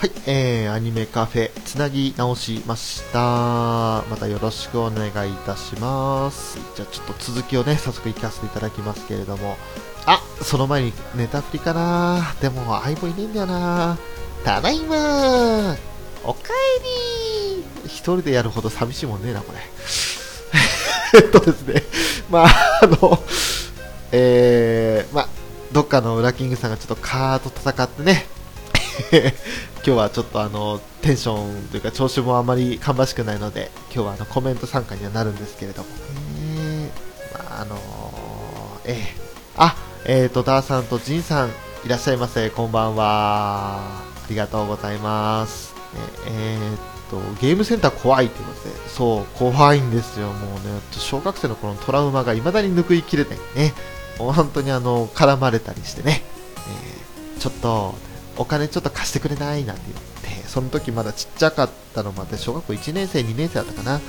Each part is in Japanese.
はい、えー、アニメカフェ、つなぎ直しました。またよろしくお願いいたします。じゃあちょっと続きをね、早速行かせていただきますけれども。あ、その前にネタ振りかなでも相棒いねえんだよなただいまおかえり一人でやるほど寂しいもんねえな、これ。えっとですね、まあ、あの、えー、まあ、どっかのウラキングさんがちょっとカーと戦ってね、今日はちょっとあのテンションというか調子もあまり芳しくないので今日はあのコメント参加にはなるんですけれども、えーまあ、あのーえー。あえーとダーさんとジンさんいらっしゃいませ。こんばんは。ありがとうございます。ええーっとゲームセンター怖いということで。そう怖いんですよ。もうね小学生の頃のトラウマが未だに拭いきれないね。もう本当にあの絡まれたりしてね、えーちょっとお金ちょっと貸してくれないなんて言って、その時まだちっちゃかったのもあって、小学校1年生、2年生だったかな。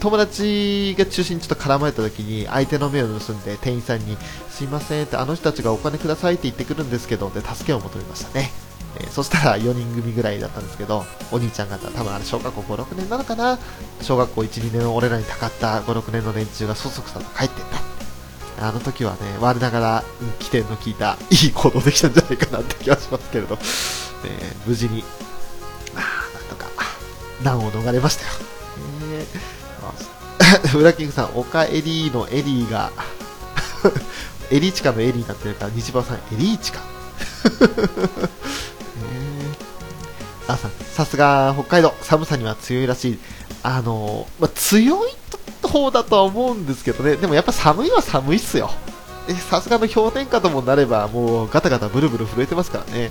友達が中心にちょっと絡まれた時に相手の目を盗んで店員さんにすいませんってあの人たちがお金くださいって言ってくるんですけどで助けを求めましたね、えーそしたら4人組ぐらいだったんですけどお兄ちゃん方多分あれ小学校56年なのかな。小学校12年俺らにたかった56年の連中がそそくさと帰ってった。あの時はね、我ながら、うん起点の効いた、いい行動できたんじゃないかなって気がしますけれど、ね、無事に、なんとか、難を逃れましたよ。ね あウラキングさん、おかえりのエリーが、エリーチカのエリーになってるから、西場さん、エリーチカ。あさん、さすが北海道、寒さには強いらしい。あの、まあ、強い方だとは思うんですけどね、でもやっぱ寒いは寒いっすよ。さすがの氷点下ともなれば、もうガタガタブルブル震えてますからね。えー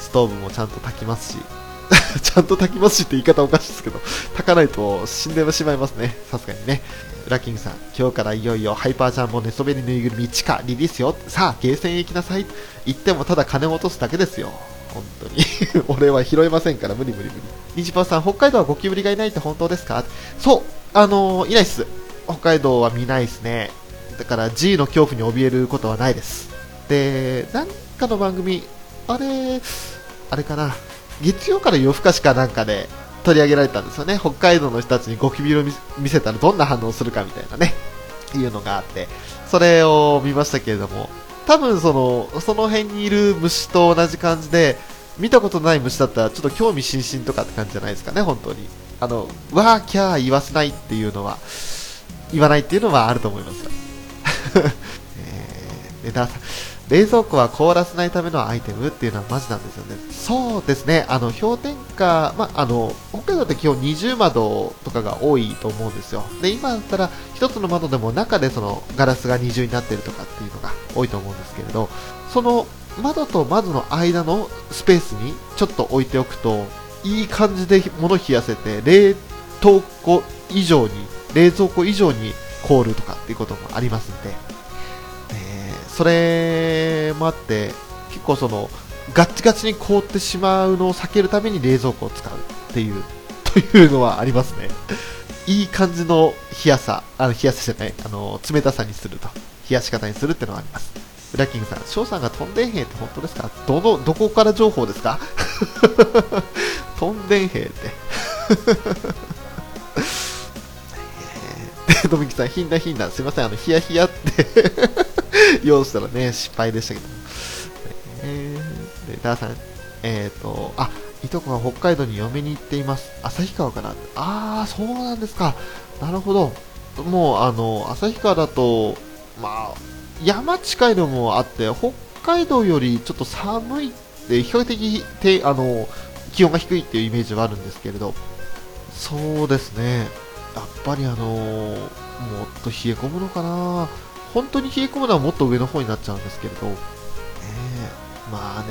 ストーブもちゃんと炊きますし、ちゃんと炊きますしって言い方おかしいですけど、炊かないと死んでしまいますね。さすがにね。ラキングさん、今日からいよいよハイパージャンボ寝そべりぬいぐるみ地下リリースよ。さあ、ゲーセンへ行きなさい。言ってもただ金を落とすだけですよ。本当に。俺は拾えませんから、無理無理無理。ニジパーさん、北海道はゴキブリがいないって本当ですか？そう、あのーいないっす。北海道は見ないっすね。だから G の恐怖に怯えることはないです。で、なんかの番組、あれ、あれかな、月曜から夜更かしかなんかで取り上げられたんですよね。北海道の人たちにゴキブリを見せたらどんな反応するかみたいなね、いうのがあって、それを見ましたけれども、多分その、その辺にいる虫と同じ感じで、見たことない虫だったらちょっと興味津々とかって感じじゃないですかね、本当に。あの、わーキャー言わせないっていうのは、言わないっていうのはあると思います。えー、でだ冷蔵庫は凍らせないためのアイテムっていうのはマジなんですよね。そうですね、あの氷点下、まあ、あの北海道って基本二重窓とかが多いと思うんですよ。で今だったら一つの窓でも中でそのガラスが二重になってるとかっていうのが多いと思うんですけれど、その窓と窓の間のスペースにちょっと置いておくと、いい感じで物冷やせて、冷凍庫以上に、冷蔵庫以上に凍るとかっていうこともありますんで、えーそれもあって、結構その、ガッチガチに凍ってしまうのを避けるために冷蔵庫を使うっていう、というのはありますね。いい感じの冷やさ、あの冷やさじゃない、あの、冷たさにすると、冷やし方にするっていうのはあります。ウラキングさん、翔さんが飛んでん兵って本当ですか？どの、どこから情報ですか？飛んでん兵って。で、ドミキさん、ひんなひんな、すいません、あの、ヒヤヒヤって 用意したらね、失敗でしたけど。えー、で、ダーさん、えっ、ー、と、あ、いとこが北海道に嫁に行っています。旭川かな？あー、そうなんですか。なるほど。もう、あの、旭川だと、まあ、山近いのもあって、北海道よりちょっと寒いって、比較的てあの気温が低いっていうイメージはあるんですけれど、そうですね、やっぱりあのもっと冷え込むのかな、本当に冷え込むのはもっと上の方になっちゃうんですけれど、ねまあね、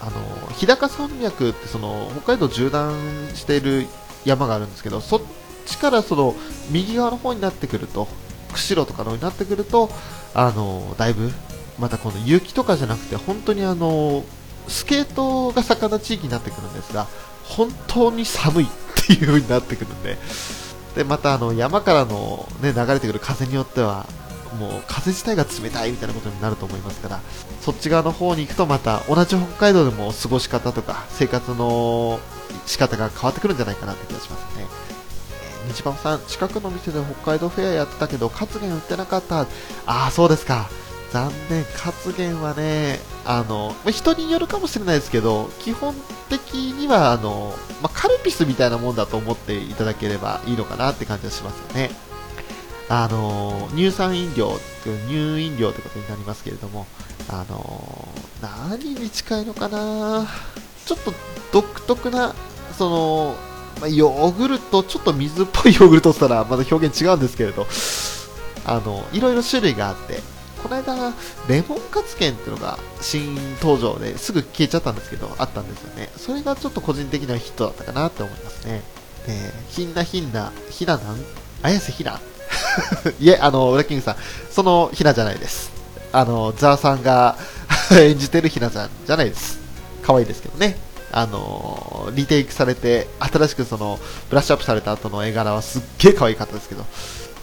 あの日高山脈ってその北海道縦断している山があるんですけど、そっちからその右側の方になってくると、釧路とかのになってくると、あのだいぶまたこの雪とかじゃなくて本当にあのスケートが盛んな地域になってくるんですが本当に寒いっていう風になってくるんででまたあの山からの、ね、流れてくる風によってはもう風自体が冷たいみたいなことになると思いますからそっち側の方に行くとまた同じ北海道でも過ごし方とか生活の仕方が変わってくるんじゃないかなって気がしますね。えー、日馬さん、近くの店で北海道フェアやってたけど、カツゲン売ってなかった。ああ、そうですか。残念、カツゲンはね、あの、ま人によるかもしれないですけど、基本的には、あの、ま、カルピスみたいなもんだと思っていただければいいのかなって感じはしますよね。あの、乳酸飲料、乳飲料ってことになりますけれども、あの、何に近いのかなちょっと独特な、その、まあ、ヨーグルト、ちょっと水っぽいヨーグルトって言ったらまだ表現違うんですけれど、あの、いろいろ種類があって、この間、レモンカツ券っていうのが新登場ですぐ消えちゃったんですけど、あったんですよね。それがちょっと個人的にはヒットだったかなって思いますね。で、ひんなひんな、ひななん？綾瀬ひな？いえ、あの、ウラキングさん、そのひなじゃないです。あの、ザーさんが 演じてるひなちゃんじゃないです。可愛いですけどね。あのリテイクされて、新しくその、ブラッシュアップされた後の絵柄はすっげえ可愛かったですけど、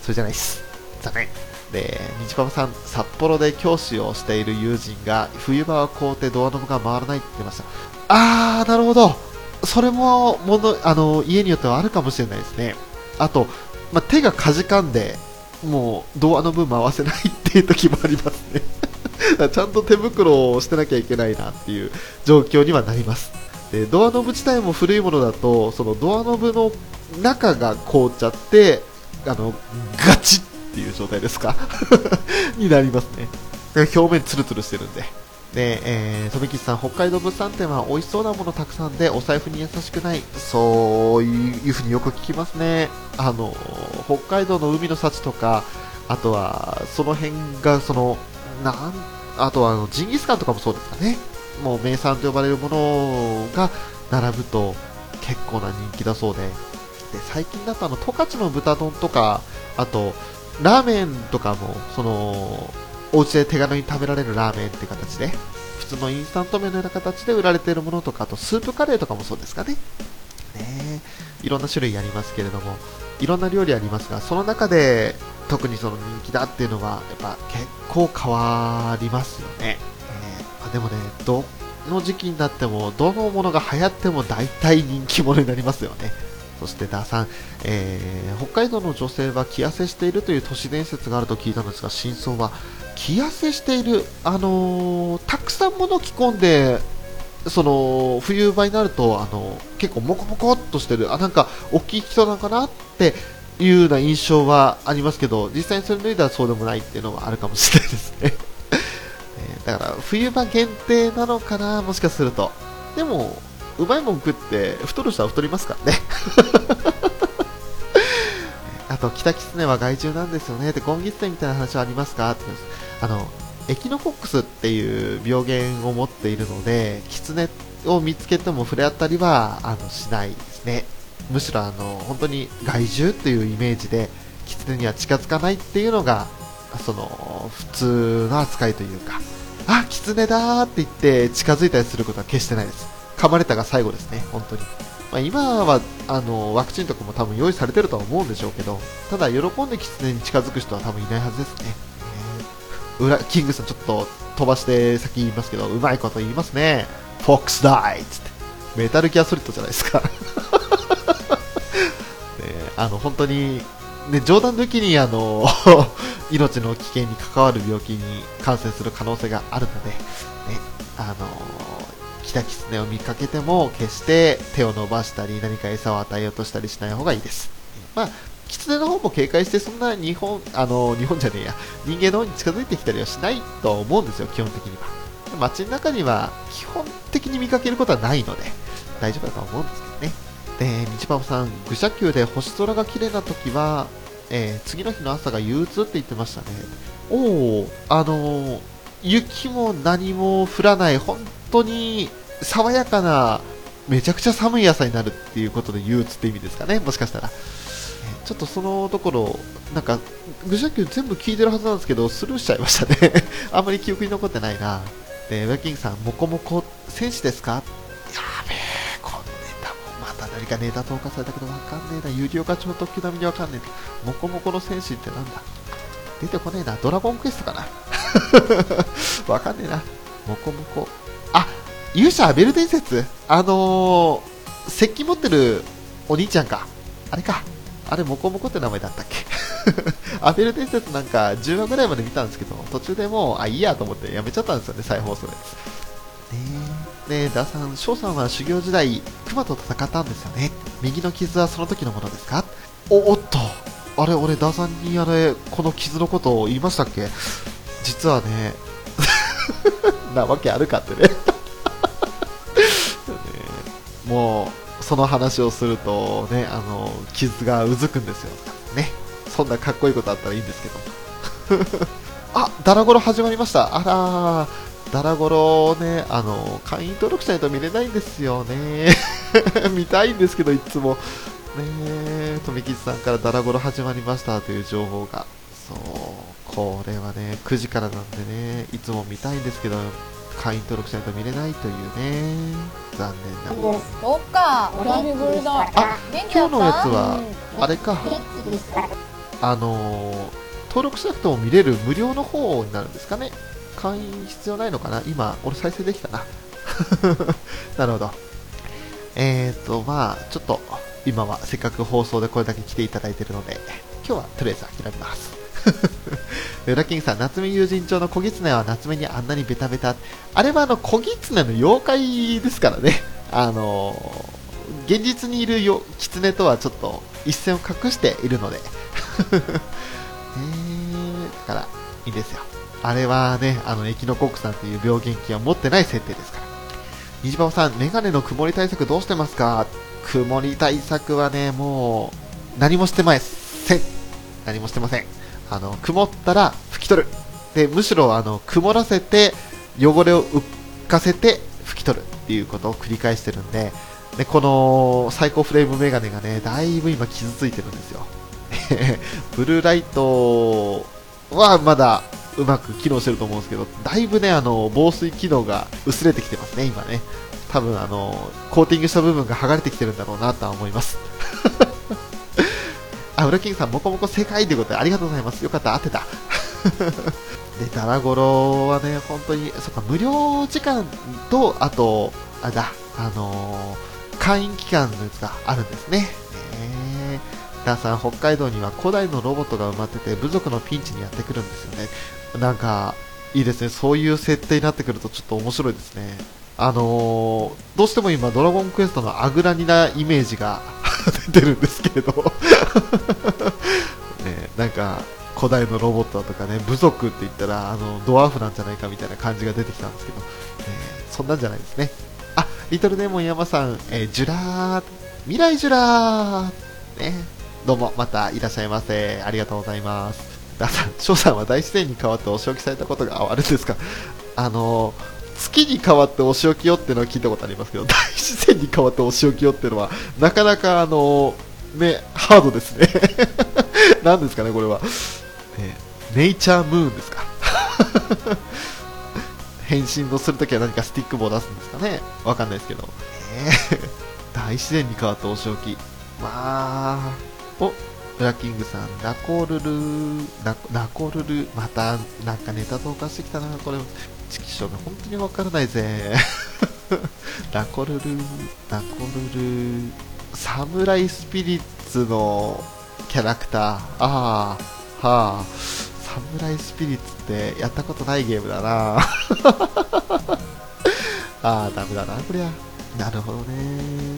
それじゃないです。残念。で、日パパさん、札幌で教師をしている友人が、冬場は凍ってドアノブが回らないって言ってました。あー、なるほど。それも、もの、あの、家によってはあるかもしれないですね。あと、ま、手がかじかんで、もうドアノブ回せないっていう時もありますね ちゃんと手袋をしてなきゃいけないなっていう状況にはなりますでドアノブ自体も古いものだとそのドアノブの中が凍っちゃってあのガチっていう状態ですか？になりますね表面ツルツルしてるんでで、えー、富吉さん、北海道物産展は美味しそうなものたくさんでお財布に優しくない、そういうふうによく聞きますね。あの、北海道の海の幸とか、あとは、その辺が、その、なん、あとはジンギスカンとかもそうですかね。もう名産と呼ばれるものが並ぶと結構な人気だそうで。で、最近だとあの、十勝の豚丼とか、あと、ラーメンとかも、その、お家で手軽に食べられるラーメンって形で、普通のインスタント麺のような形で売られているものとか、あとスープカレーとかもそうですかね。ねいろんな種類ありますけれども、いろんな料理ありますが、その中で特にその人気だっていうのは、やっぱ結構変わりますよね。でもね、どの時期になっても、どのものが流行っても大体人気者になりますよね。そしてダーさん、えー、北海道の女性は気痩せしているという都市伝説があると聞いたんですが、真相は気痩せしている、あのー、たくさん物着込んで、その冬場になると、あの結構モコモコっとしてる、あなんか大きい人なのかなっていうような印象はありますけど、実際にそれ脱いだらそうでもないっていうのはあるかもしれないですね。だから冬場限定なのかな、もしかすると。でも、うまいもん食って太る人は太りますからね。あと、北キツネは害獣なんですよね。で、ゴンギツネみたいな話はありますか？ってあの、エキノコックスっていう病原を持っているので、キツネを見つけても触れ合ったりはあのしないですね。むしろあの本当に害獣っていうイメージで、キツネには近づかないっていうのが、その普通の扱いというか、あ、キツネだーって言って近づいたりすることは決してないです。噛まれたが最後ですね、本当に。まあ、今はあのワクチンとかも多分用意されてるとは思うんでしょうけど、ただ喜んでキツネに近づく人は多分いないはずですね。裏キングさんちょっと飛ばして先言いますけど、うまいこと言いますね。フォックスダイっつって。メタルギアソリッドじゃないですか。ね、あの、本当に、ね、冗談抜きに、あの、命の危険に関わる病気に感染する可能性があるので、ね、あの、キタキツネを見かけても、決して手を伸ばしたり、何か餌を与えようとしたりしない方がいいです。まあ、キツネの方も警戒して、そんな日本、あの、日本じゃねえや、人間の方に近づいてきたりはしないと思うんですよ、基本的には。街の中には基本的に見かけることはないので、大丈夫だと思うんですけどね。で、道パパさん、愚者級で星空が綺麗な時は、えー、次の日の朝が憂鬱って言ってましたね。おお、あのー、雪も何も降らない、本当に爽やかな、めちゃくちゃ寒い朝になるっていうことで憂鬱って意味ですかね、もしかしたら。ちょっとそのところ、なんか、愚者級全部聞いてるはずなんですけど、スルーしちゃいましたね あんまり記憶に残ってないな。で、ウェキングさん、モコモコ戦士ですか？何かネタ投下されたけどわかんねえな。有料化超特急並みにわかんねえなモコモコの戦士ってなんだ？出てこねえな。ドラゴンクエストかな？わかんねえな。もこもこ。あ、勇者アベル伝説？あのー、石器持ってるお兄ちゃんか。あれか。あれ、モコモコって名前だったっけ？アベル伝説なんか10話ぐらいまで見たんですけど、途中でもう、あ、いいやと思ってやめちゃったんですよね、再放送で。ねえ、ねえ、ダーさん、翔さんは修行時代、熊と戦ったんですよね。右の傷はその時のものですか？お、おっと。あれ、俺、ダーさんにあれ、この傷のことを言いましたっけ？実はね、なわけあるかってねね もう、その話をするとね、あの、傷がうずくんですよ。ね。そんなかっこいいことあったらいいんですけど。あ、ダラゴロ始まりました。あらー。ダラゴロね、あの、会員登録しないと見れないんですよね。見たいんですけど、いつも。ね富吉さんからダラゴロ始まりましたという情報が。そう、これはね、9時からなんでね、いつも見たいんですけど、会員登録しないと見れないというね、残念な。そっか、お久しぶりだ。あ、今日のやつは、あれか、あのー、登録しなくても見れる無料の方になるんですかね。会員必要ないのかな？今、俺再生できたな。なるほど。えーと、まあ、ちょっと、今はせっかく放送でこれだけ来ていただいてるので、今日はとりあえず諦めます。ウラキングさん、夏目友人帳の小狐は夏目にあんなにベタベタ。あれはあの、小狐の妖怪ですからね。あのー、現実にいるよ狐とはちょっと一線を隠しているので。えー、だから、いいですよ。あれはね、あの、エキノコックさんっていう病原菌は持ってない設定ですから。虹パパさん、メガネの曇り対策どうしてますか？曇り対策はね、もう、何もしてません。何もしてません。あの、曇ったら拭き取る。で、むしろ、あの、曇らせて、汚れを浮かせて拭き取るっていうことを繰り返してるんで、で、この最高フレームメガネがね、だいぶ今傷ついてるんですよ。ブルーライトはまだうまく機能してると思うんですけど、だいぶね、あの、防水機能が薄れてきてますね、今ね。多分、あの、コーティングした部分が剥がれてきてるんだろうなとは思います。あ、ウラキングさん、もこもこ正解ということでありがとうございます。よかった、合ってた。で、ダラゴロはね、本当に、そっか、無料時間と、あと、あれだ、あのー、会員期間のやつがあるんですね。ねダーさん、北海道には古代のロボットが埋まってて、部族のピンチにやってくるんですよね。なんか、いいですね。そういう設定になってくるとちょっと面白いですね。あのー、どうしても今、ドラゴンクエストのアグラニなイメージが 出てるんですけれど ね、なんか、古代のロボットだとかね、部族って言ったら、あの、ドワーフなんじゃないかみたいな感じが出てきたんですけど、ね、そんなんじゃないですね。あ、リトルデーモン山さん、えー、ずらー、未来ずらー、ね、どうも、またいらっしゃいませ。ありがとうございます。皆さん、翔さんは大自然に変わってお仕置きされたことがあるんですか？あの月に変わってお仕置きよってのは聞いたことありますけど、大自然に変わってお仕置きよっていうのは、なかなかあの、ね、ハードですね。何ですかね、これは。ね、ネイチャームーンですか？変身のするときは何かスティック棒出すんですかね？わかんないですけど。えー、大自然に変わってお仕置き。まあ、お、ブラッキングさん、ナコルルナ、ナコルル、また、なんかネタ投下してきたな、これ。チキショーが本当にわからないぜ。ラコルル、ラコルル、サムライスピリッツのキャラクター。ああ、はあ、サムライスピリッツってやったことないゲームだな。ああ、ダメだな、こりゃ。なるほどね。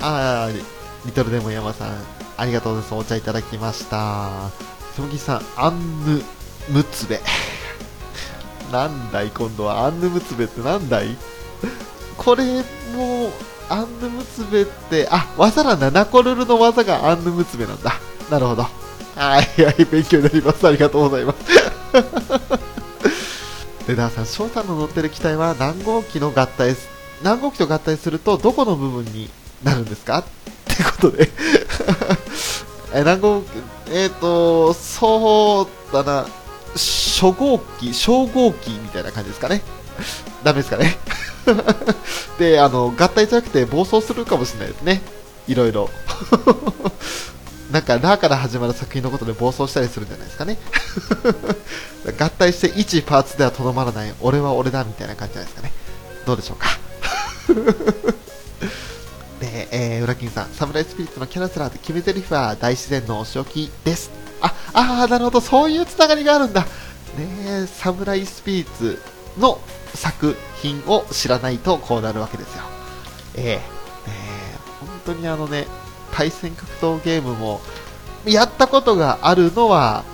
ああ、リトルデモン山さん、ありがとうございます。お茶いただきました。そぎさん、アンヌ・ムツベ。なんだい今度は。アンヌムツベってなんだい？これもアンヌムツベってあ技なんだナコルルの技がアンヌムツベなんだ。なるほど。はいはい勉強になります。ありがとうございます。でダーさん翔さんの乗ってる機体は何号機の合体何号機と合体するとどこの部分になるんですか？ってことで。え何号えっ、ー、とそうだな初号機、小号機みたいな感じですかね。ダメですかね。で、あの、合体じゃなくて暴走するかもしれないですね。いろいろ。なんか、ラーから始まる作品のことで暴走したりするんじゃないですかね。合体して1パーツではとどまらない、俺は俺だみたいな感じじゃないですかね。どうでしょうか。で、えー、ウラキンさん、サムライスピリッツのキャラセラーで決め台詞は大自然のお仕置きです。あ、あー、なるほど、そういうつながりがあるんだ。ねサムライスピリッツの作品を知らないとこうなるわけですよ。えー、えー、本当にあのね、対戦格闘ゲームも、やったことがあるのは、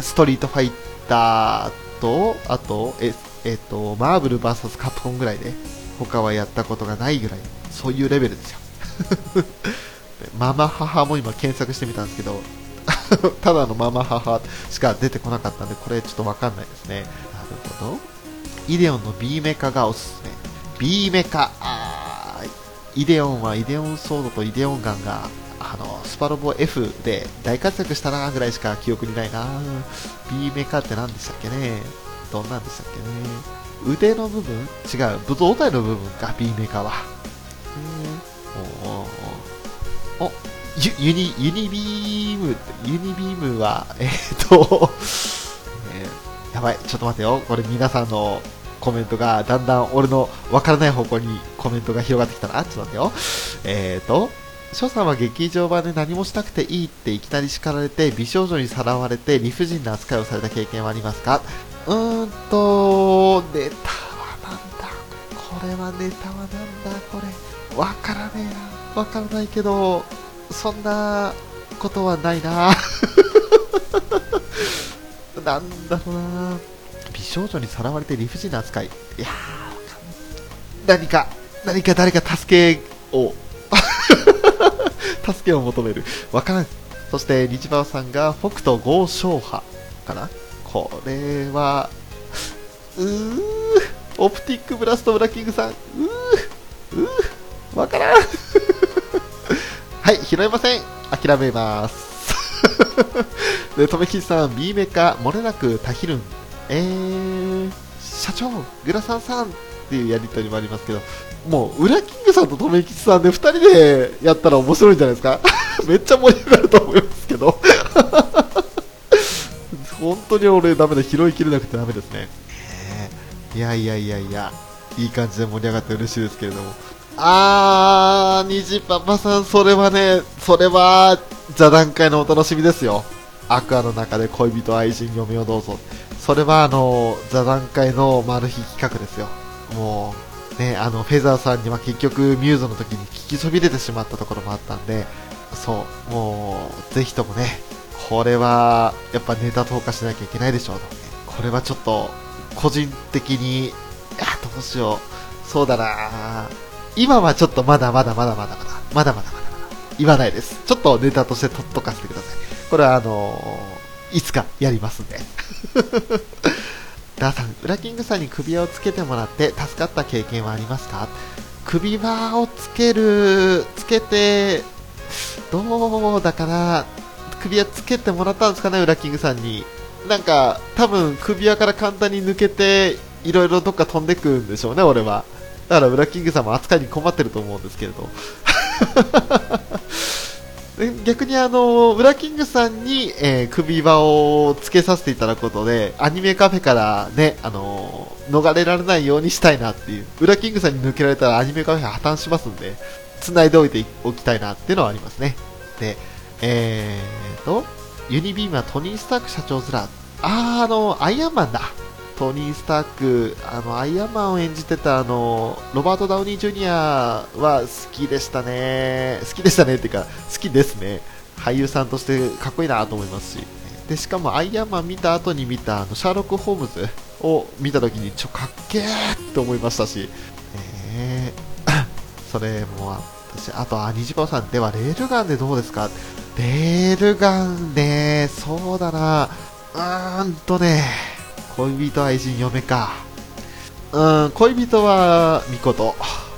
ストリートファイターと、あと、え、えっ、と、マーブル VS カプコンぐらいで、他はやったことがないぐらい、そういうレベルですよ。ママ母も今検索してみたんですけど、ただのママ母しか出てこなかったんで、これちょっとわかんないですね。なるほど。イデオンの B メカがおすすめ。B メカ、あイデオンはイデオンソードとイデオンガンが、あの、スパロボ F で大活躍したなぐらいしか記憶にないな B メカって何でしたっけねどんなんでしたっけね腕の部分？違う、胴体の部分か、B メカは。おおおユニ、ユニビーム、ユニビームは、えっ、と、えー、やばい、ちょっと待ってよ。これ皆さんのコメントがだんだん俺のわからない方向にコメントが広がってきたな。ちょっと待ってよ。えーと、翔さんは劇場版で何もしなくていいっていきなり叱られて美少女にさらわれて理不尽な扱いをされた経験はありますか？うーんと、ネタはなんだ？これはネタはなんだ？これ。わからねえな。わからないけど、そんなことはないな。なんだろうな。美少女にさらわれて理不尽な扱い。いや何か、何か誰か助けを、助けを求める。わからん。そして、日馬さんが北斗豪商派かな？これは、うー、オプティックブラストブラッキングさん、うー、わからん。はい、拾えません。諦めます。で、とめきさん、B メカ、漏れなくタヒルン。えー、社長、グラサンさんっていうやりとりもありますけど、もう、ウラキングさんと留吉さんで2人でやったら面白いんじゃないですか めっちゃ盛り上がると思いますけど本当に俺ダメだ、拾いきれなくてダメですね。いやいやいやいや、いい感じで盛り上がって嬉しいですけれども。あー、虹パパさん、それはね、それは、座談会のお楽しみですよ。アクアの中で恋人、愛人、嫁をどうぞ。それはあの座談会のマル秘企画ですよ。もう、ね、あのフェザーさんには結局ミューズの時に聞きそびれてしまったところもあったんで、そう、もう、ぜひともね、これはやっぱネタ投下しなきゃいけないでしょうと。これはちょっと、個人的に、いや、どうしよう。そうだな今はちょっとまだまだまだまだまだ、まだまだまだまだ、言わないです。ちょっとネタとして取っとかせてください。これはあのー、いつかやりますんで。ダーさん、ウラキングさんに首輪をつけてもらって助かった経験はありますか首輪をつける、つけて、どうだかな首輪つけてもらったんですかね、ウラキングさんに。なんか、多分首輪から簡単に抜けて、いろいろどっか飛んでくんでしょうね、俺は。だから、ウラッキングさんも扱いに困ってると思うんですけれど。逆にあの、ウラキングさんに、えー、首輪をつけさせていただくことで、アニメカフェからね、あのー、逃れられないようにしたいなっていう、ウラキングさんに抜けられたらアニメカフェ破綻しますんで、繋いでおいておきたいなっていうのはありますね。で、えーと、ユニビームはトニー・スターク社長面。あー、あの、アイアンマンだ。トニー・スターク、あの、アイアンマンを演じてた、あの、ロバート・ダウニー・ジュニアは好きでしたね。好きでしたねっていうか、好きですね。俳優さんとしてかっこいいなと思いますし。で、しかもアイアンマン見た後に見た、あの、シャーロック・ホームズを見た時に、ちょ、かっけーって思いましたし、えー、それもあったし、あと、あ、虹パさん、では、レールガンでどうですか？レールガンね、そうだな、うーんとね、恋人、愛人、嫁か。うん、恋人は、みこと。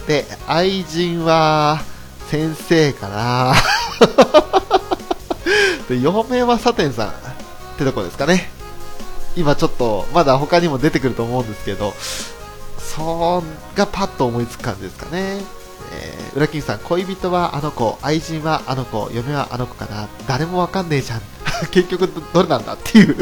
で、愛人は、先生かな。で、嫁はサテンさんってとこですかね。今ちょっと、まだ他にも出てくると思うんですけど、そんがパッと思いつく感じですかね。えー、裏キングさん、恋人はあの子、愛人はあの子、嫁はあの子かな、誰もわかんねえじゃん。結局どれなんだっていう、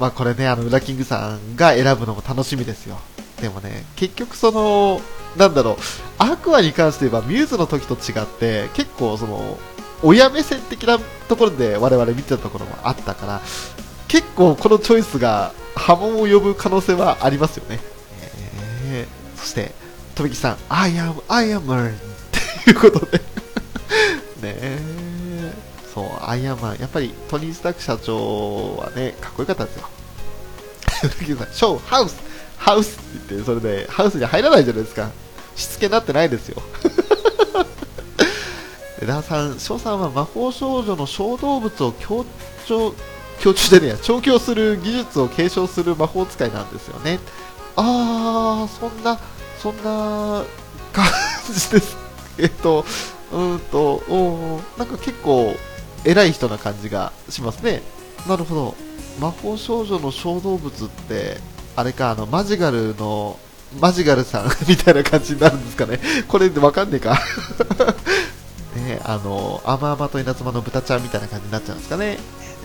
まあこれね、あの、裏キングさんが選ぶのも楽しみですよ。でもね、結局その、なんだろう、アクアに関して言えば、ミューズの時と違って、結構その、親目線的なところで我々見てたところもあったから、結構このチョイスが波紋を呼ぶ可能性はありますよね。えー、そして、とびきさん、I am, I am a っていうことで ねえ、そう、アイアンマン、やっぱりトニー・スタック社長はね、かっこよかったんですよ。ショー、ハウス、ハウスって言って、それで、ハウスに入らないじゃないですか。しつけになってないですよ。ダーさん、翔さんは魔法少女の小動物を強調、強調でねや、調教する技術を継承する魔法使いなんですよね。あー、そんな、そんな感じです。えっと、うんと、おなんか結構偉い人な感じがしますね。なるほど。魔法少女の小動物って、あれか、あの、マジガルの、マジガルさん みたいな感じになるんですかね。これでわかんねえか ね、あの、アマアマと稲妻の豚ちゃんみたいな感じになっちゃうんですかね。ね、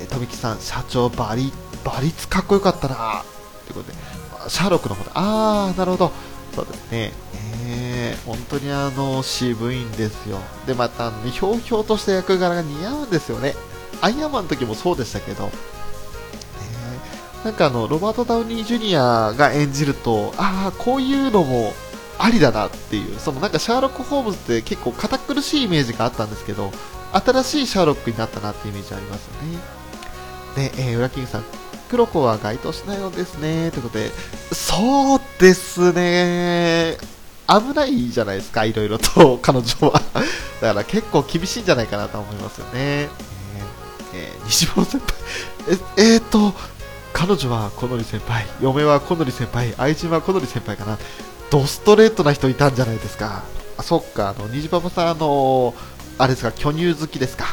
富木さん、社長、バリ、バリツかっこよかったなということで、シャーロックの方で、あー、なるほど。そうですね。え、本当にあの、渋いんですよ。で、また、ひょうひょうとした役柄が似合うんですよね。アイアンマンの時もそうでしたけど、なんかあの、ロバート・ダウニー・ジュニアが演じると、ああ、こういうのもありだなっていう、そのなんかシャーロック・ホームズって結構堅苦しいイメージがあったんですけど、新しいシャーロックになったなっていうイメージありますよね。で、えー、ウラキングさん、黒子は該当しないのですね。ということで、そうですね。危ないじゃないですか、いろいろと、彼女は。だから結構厳しいんじゃないかなと思いますよね。えー、えー、西本先輩、え、えー、っと、彼女は小則先輩、嫁は小則先輩、愛人は小則先輩かな。ドストレートな人いたんじゃないですか。あ、そっか、あの、虹パパさん、あの、あれですか、巨乳好きですか。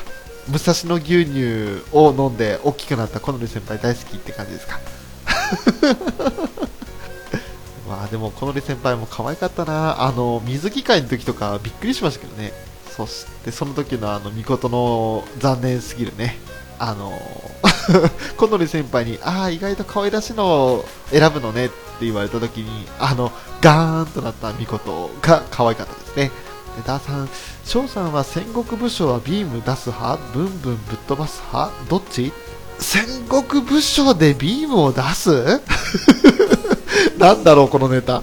武蔵野牛乳を飲んで大きくなった好則先輩大好きって感じですかまあでも好則先輩も可愛かったな。あの水着会の時とかびっくりしましたけどね。そしてその時のあの御事の残念すぎるね。あの 好則先輩にああ意外と可愛らしいのを選ぶのねって言われた時にあのガーンとなった御事が可愛かったですね。でダーさん翔さんは戦国武将はビーム出す派？ブンブンぶっ飛ばす派？どっち？戦国武将でビームを出す？なんだろうこのネタ。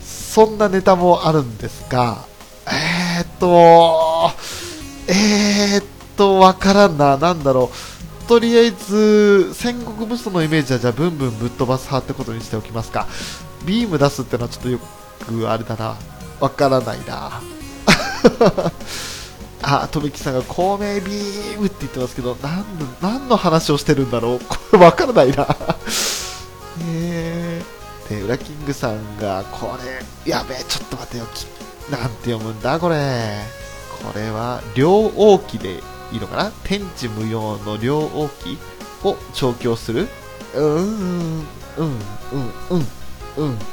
そんなネタもあるんですがえー、っとえー、っとわからんな。なんだろう。とりあえず戦国武将のイメージはじゃあブンブンぶっ飛ばす派ってことにしておきますか。ビーム出すってのはちょっとよくあれだな。わからないな。あ、とめきさんが孔明ビームって言ってますけど、何の、何の話をしてるんだろう。これわからないな。えー。で、ウラキングさんが、これ、やべえ、ちょっと待てよ。なんて読むんだ、これ。これは、両王記でいいのかな？天地無用の両王記を調教する？うーん、うん、うん、うん、うん、うん。うん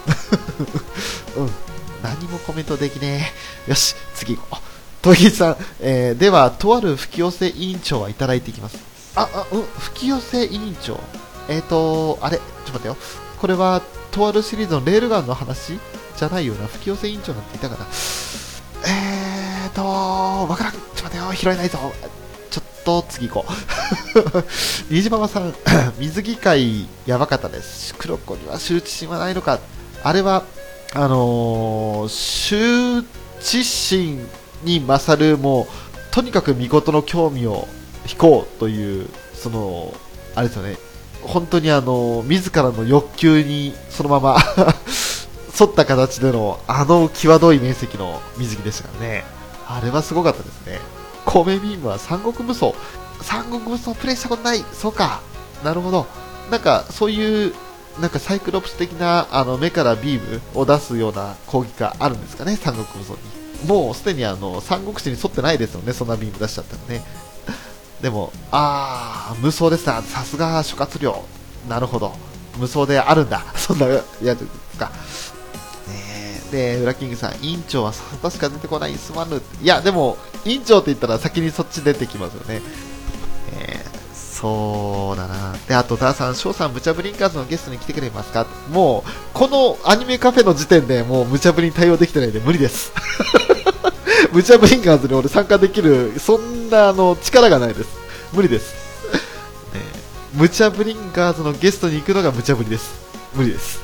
何もコメントできねえ。よし、次行こう。トギさん、えー、では、とある吹き寄せ委員長はいただいていきます。あ、あ、うん、吹き寄せ委員長。えっ、ー、と、あれ、ちょっと待ってよ。これは、とあるシリーズのレールガンの話じゃないような、吹き寄せ委員長なんていたかな。えーと、わからん。ちょっと待ってよ。拾えないぞ。ちょっと、次行こう。虹ママさん、水着会やばかったです。黒子には羞恥心はないのか。あれは、あのー、羞恥心に勝る、もう、とにかく見事の興味を引こうという、その、あれですよね、本当にあの、自らの欲求にそのまま 沿った形での、あの際どい面積の水着でしたからね。あれはすごかったですね。米ビームは三国無双。三国無双プレイしたことない。そうか。なるほど。なんか、そういうなんかサイクロプス的なあの目からビームを出すような攻撃があるんですかね、三国無双に。もうすでにあの三国志に沿ってないですよね、そんなビーム出しちゃったらね。でも、あー、無双ですな、さすが諸葛亮。なるほど。無双であるんだ。そんなやつですか。で、ウラキングさん、委員長はそこしか出てこない、すまぬ。いや、でも、委員長って言ったら先にそっち出てきますよね。えーそうだな。で、あと、ダーさん、翔さん、ムチャブリンカーズのゲストに来てくれますか？もう、このアニメカフェの時点でもう、ムチャブリに対応できてないんで無理です。ムチャブリンカーズに俺参加できる、そんな、あの、力がないです。無理です。ね、ムチャブリンカーズのゲストに行くのがムチャブリです。無理です。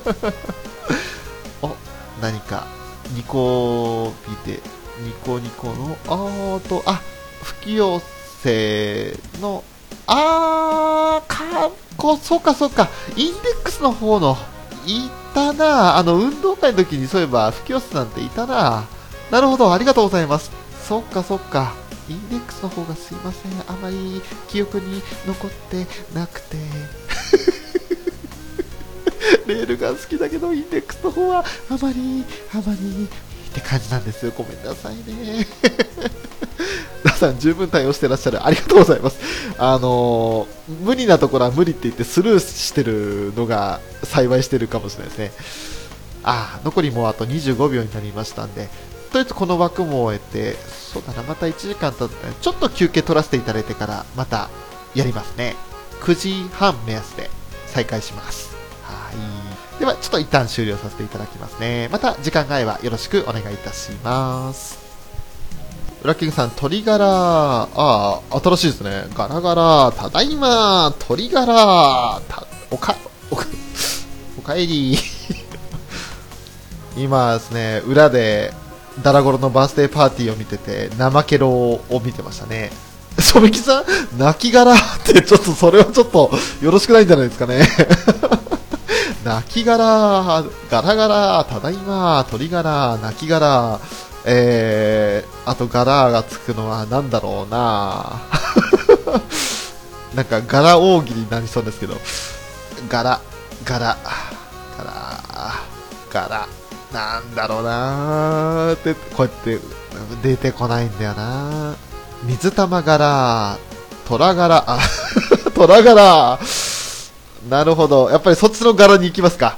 お、何か、ニコビで、ニコニコの、あーと、あ、吹き寄せの、あー、かこ、そうかそうか、インデックスの方の、いたなあの、運動会の時にそういえば、吹き寄せなんていたななるほど、ありがとうございます。そっかそっか。インデックスの方がすいません。あまり記憶に残ってなくて。レールが好きだけど、インデックスの方はあまり、あまりって感じなんですよ。ごめんなさいね。皆さん十分対応してらっしゃる。ありがとうございます。あのー無理なところは無理って言ってスルーしてるのが幸いしてるかもしれないですね。あー残りもうあと25秒になりましたんで、とりあえずこの枠も終えて、そうだな、また1時間経ったら、ちょっと休憩取らせていただいてから、またやりますね。9時半目安で再開します。はい。では、ちょっと一旦終了させていただきますね。また時間が合えばよろしくお願いいたします。ウラキングさん、鶏ガラ、ああ、新しいですね。ガラガラ、ただいま、鶏ガラ、た、おか、おか、おかえり。今ですね、裏で、ダラゴロのバースデーパーティーを見てて、怠けろを見てましたね。ソミキさん、泣き殻って、ちょっとそれはちょっと、よろしくないんじゃないですかね。泣き殻、ガラガラ、ただいま、鶏ガラ、泣き殻、えー、あとガラがつくのは何だろうな なんかガラ大喜利になりそうですけど、ガラ、ガラ、ガラ、ガラ、なんだろうなーって、こうやって出てこないんだよな水玉柄、虎柄、あ、虎柄、なるほど。やっぱりそっちの柄に行きますか。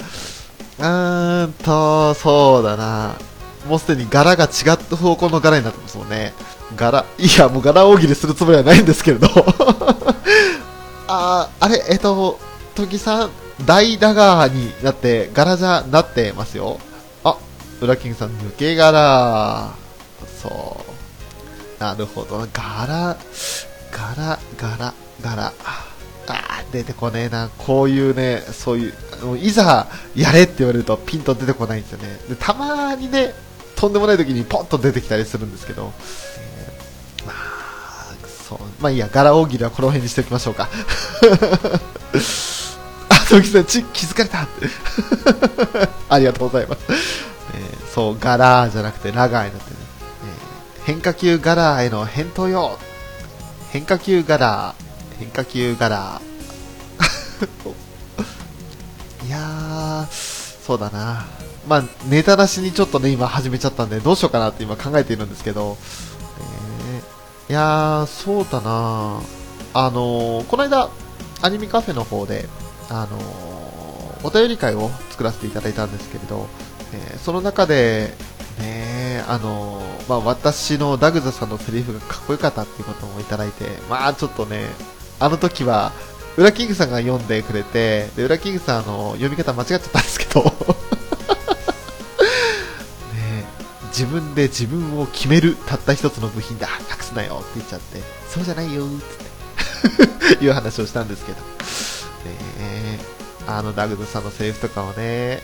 うーんと、そうだな。もうすでに柄が違った方向の柄になってますもんね。柄、いや、もう柄大喜利するつもりはないんですけれど。あ、あれ、えっと、トギさん、大ダガーになって、柄じゃなってますよ。あ、ウラキングさん、抜け柄。そう。なるほど。柄、柄、柄、柄。あー出てこねえな。こういうね、そういう、いざやれって言われるとピンと出てこないんですよね。でたまにね、とんでもない時にポンと出てきたりするんですけど、えーまあ、そう、まあいいや、柄大喜利はこの辺にしておきましょうか。あ、トキさん、ち、気づかれた。ありがとうございます。えーそう、柄じゃなくてラガーになってね。えー変化球柄への返答よ。変化球柄、変化球柄。いやー、そうだな。まあ、ネタ出しにちょっとね、今始めちゃったんで、どうしようかなって今考えているんですけど、えーいやー、そうだな。あのーこの間、アニメカフェの方で、あのーお便り会を作らせていただいたんですけれど、えーその中で、ねあのまあ、私のダグザさんのセリフがかっこよかったっていうこともいただいて、まあちょっとね、あの時は、ウラキングさんが読んでくれて、で、ウラキングさんの読み方間違っちゃったんですけど、ね自分で自分を決めるたった一つの部品だ、隠すなよって言っちゃって、そうじゃないよって いう話をしたんですけど、ね。あのダグザさんのセリフとかをね、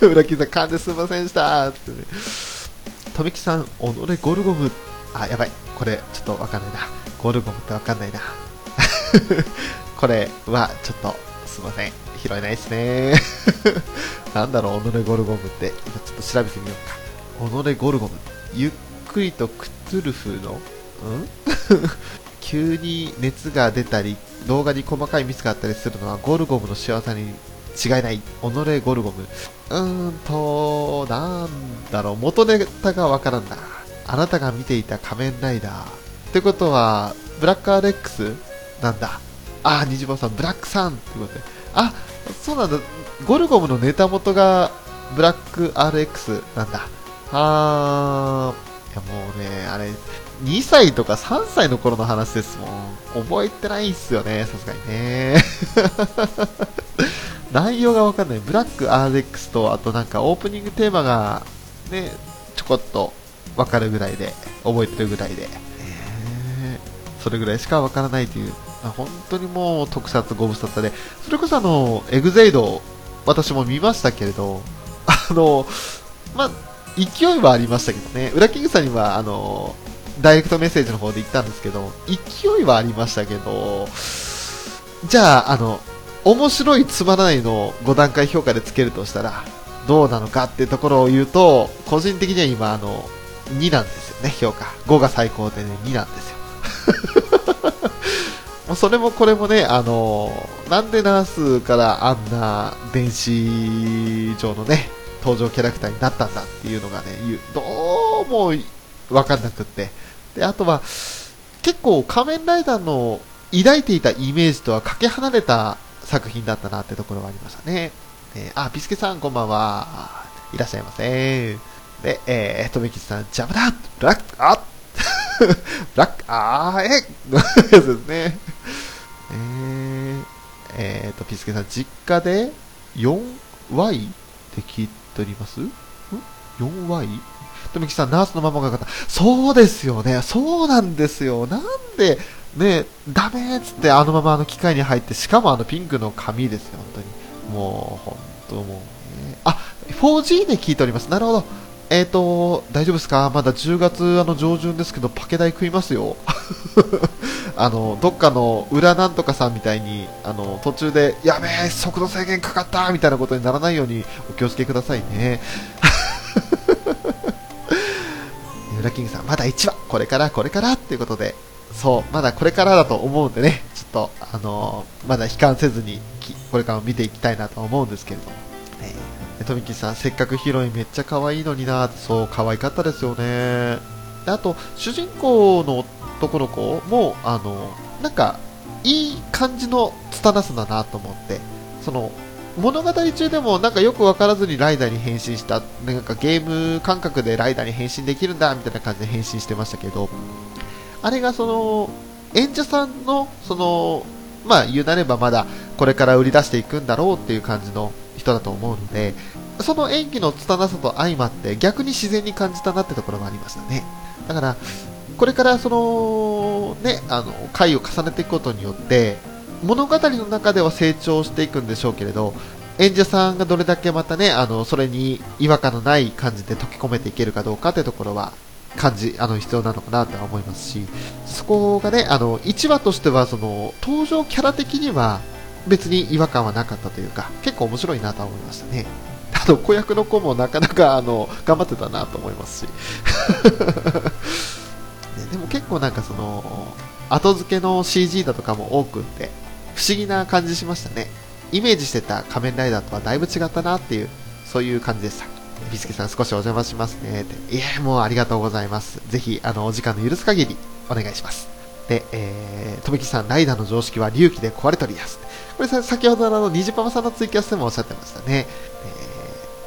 ウラキさん噛んですいませんでした。ってね、とめきさん、己ゴルゴム、あ、やばい、これちょっとわかんないな、ゴルゴムってわかんないな。これはちょっとすいません。拾えないですね。なんだろう己ゴルゴムって。今ちょっと調べてみようか。己ゴルゴム。ゆっくりとクトゥルフのん？急に熱が出たり動画に細かいミスがあったりするのはゴルゴムの仕業に違いない己ゴルゴムうーんとなんだろう元ネタがわからんなあなたが見ていた仮面ライダーってことはブラックアレックスなんだ。ああ、虹坊さん、ブラックさんってことで。あ、そうなんだ。ゴルゴムのネタ元がブラック RX なんだ。あー、いやもうね、あれ、2歳とか3歳の頃の話ですもん。覚えてないっすよね、さすがにね。内容がわかんない。ブラック RX と、あとなんかオープニングテーマが、ね、ちょこっとわかるぐらいで、覚えてるぐらいで。それぐらいしかわからないという、本当にもう特撮ご無沙汰で、それこそあの、エグゼイド、私も見ましたけれど、あの、まあ、勢いはありましたけどね、裏キングさんには、あの、ダイレクトメッセージの方で言ったんですけど、勢いはありましたけど、じゃあ、あの、面白いつまらないの5段階評価でつけるとしたら、どうなのかっていうところを言うと、個人的には今、あの、2なんですよね、評価。5が最高でね、2なんですよ。それもこれもね、あの、なんでナースからあんな電子上のね、登場キャラクターになったんだっていうのがね、どうもわかんなくって。で、あとは、結構仮面ライダーの抱いていたイメージとはかけ離れた作品だったなってところがありましたね。えー、あ、ビスケさんこんばんは。いらっしゃいませ。で、えー、とめきちさん、邪魔だラック、あ ブラック、あー、えのやつですね。えー、えーと、ピスケさん、実家で 4Y って聞いております？ん ?4Y? とめきさん、ナースのままが方。そうですよね。そうなんですよ。なんで、ね、ダメっつってあのままあの機械に入って、しかもあのピンクの紙ですよ、本当に。もう、本当もう、ね。あ、4G で聞いております。なるほど。えっ、ー、と、大丈夫ですか？まだ10月あの上旬ですけど、パケ代食いますよ。あの、どっかの裏なんとかさんみたいに、あの、途中で、やべえ、速度制限かかったみたいなことにならないようにお気をつけくださいね。裏キングさん、まだ1話、これから、これからっていうことで、そう、まだこれからだと思うんでね、ちょっと、あのー、まだ悲観せずに、これからも見ていきたいなと思うんですけれども。えー、富木さん、せっかくヒロインめっちゃ可愛いのになそう、可愛かったですよね。あと、主人公の男の子も、あの、なんか、いい感じの拙さだなと思って、その、物語中でもなんかよく分からずにライダーに変身した、なんかゲーム感覚でライダーに変身できるんだみたいな感じで変身してましたけど、あれがその、演者さんの、その、まあ言うなればまだこれから売り出していくんだろうっていう感じの人だと思うので、その演技の拙さと相まって逆に自然に感じたなってところもありましたね。だから、これからその、ね、あの、回を重ねていくことによって、物語の中では成長していくんでしょうけれど、演者さんがどれだけまたね、あの、それに違和感のない感じで溶け込めていけるかどうかってところは、感じ、あの、必要なのかなとは思いますし、そこがね、あの、1話としては、その、登場キャラ的には、別に違和感はなかったというか、結構面白いなと思いましたね。あの、子役の子もなかなか、あの、頑張ってたなと思いますし。ね、でも結構なんかその、後付けの CG だとかも多くって、不思議な感じしましたね。イメージしてた仮面ライダーとはだいぶ違ったなっていう、そういう感じでした。ビスケさん少しお邪魔しますね。って。いえ、もうありがとうございます。ぜひ、あの、お時間の許す限り、お願いします。で、えー、とめきさん、ライダーの常識は龍騎で壊れとりやす。これさ、先ほどのあの、ニジパパさんのツイキャスでもおっしゃってましたね。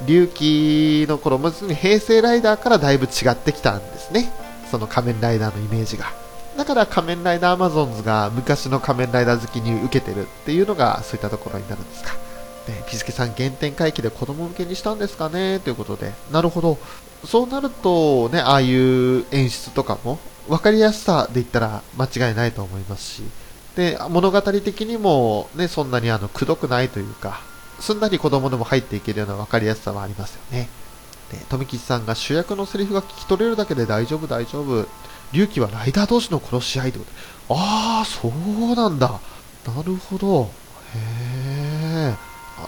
えー、龍騎の頃、もに平成ライダーからだいぶ違ってきたんですね。その仮面ライダーのイメージが。だから仮面ライダーアマゾンズが昔の仮面ライダー好きに受けてるっていうのがそういったところになるんですか。ね、ピスケさん原点回帰で子供向けにしたんですかねということで。なるほど。そうなるとね、ああいう演出とかも分かりやすさで言ったら間違いないと思いますし。で、物語的にもね、そんなにあの、くどくないというか、すんなり子供でも入っていけるような分かりやすさはありますよね。で、富吉さんが主役のセリフが聞き取れるだけで大丈夫大丈夫。龍騎はライダー同士の殺し合いってこと？ああ、そうなんだ。なるほど。へえ。あ、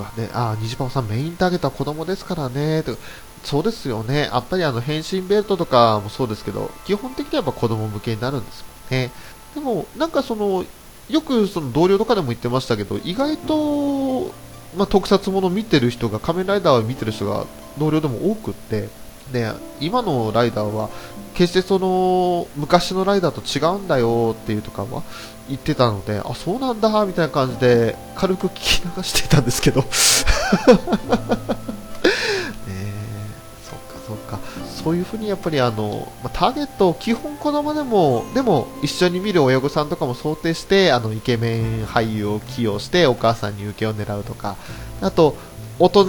なんかね、ああ、虹パパさんメインターゲットは子供ですからね。とそうですよね。やっぱりあの、変身ベルトとかもそうですけど、基本的にはやっぱ子供向けになるんですもんね。でも、なんかその、よくその同僚とかでも言ってましたけど、意外と、まあ、特撮もの見てる人が、仮面ライダーを見てる人が同僚でも多くって、で、今のライダーは、決してその、昔のライダーと違うんだよっていうとかは言ってたので、あ、そうなんだ、みたいな感じで、軽く聞き流していたんですけど。そういうふうにやっぱりあの、まあターゲットを基本子供でも、でも一緒に見る親御さんとかも想定して、あのイケメン俳優を起用してお母さんに受けを狙うとか、あと大人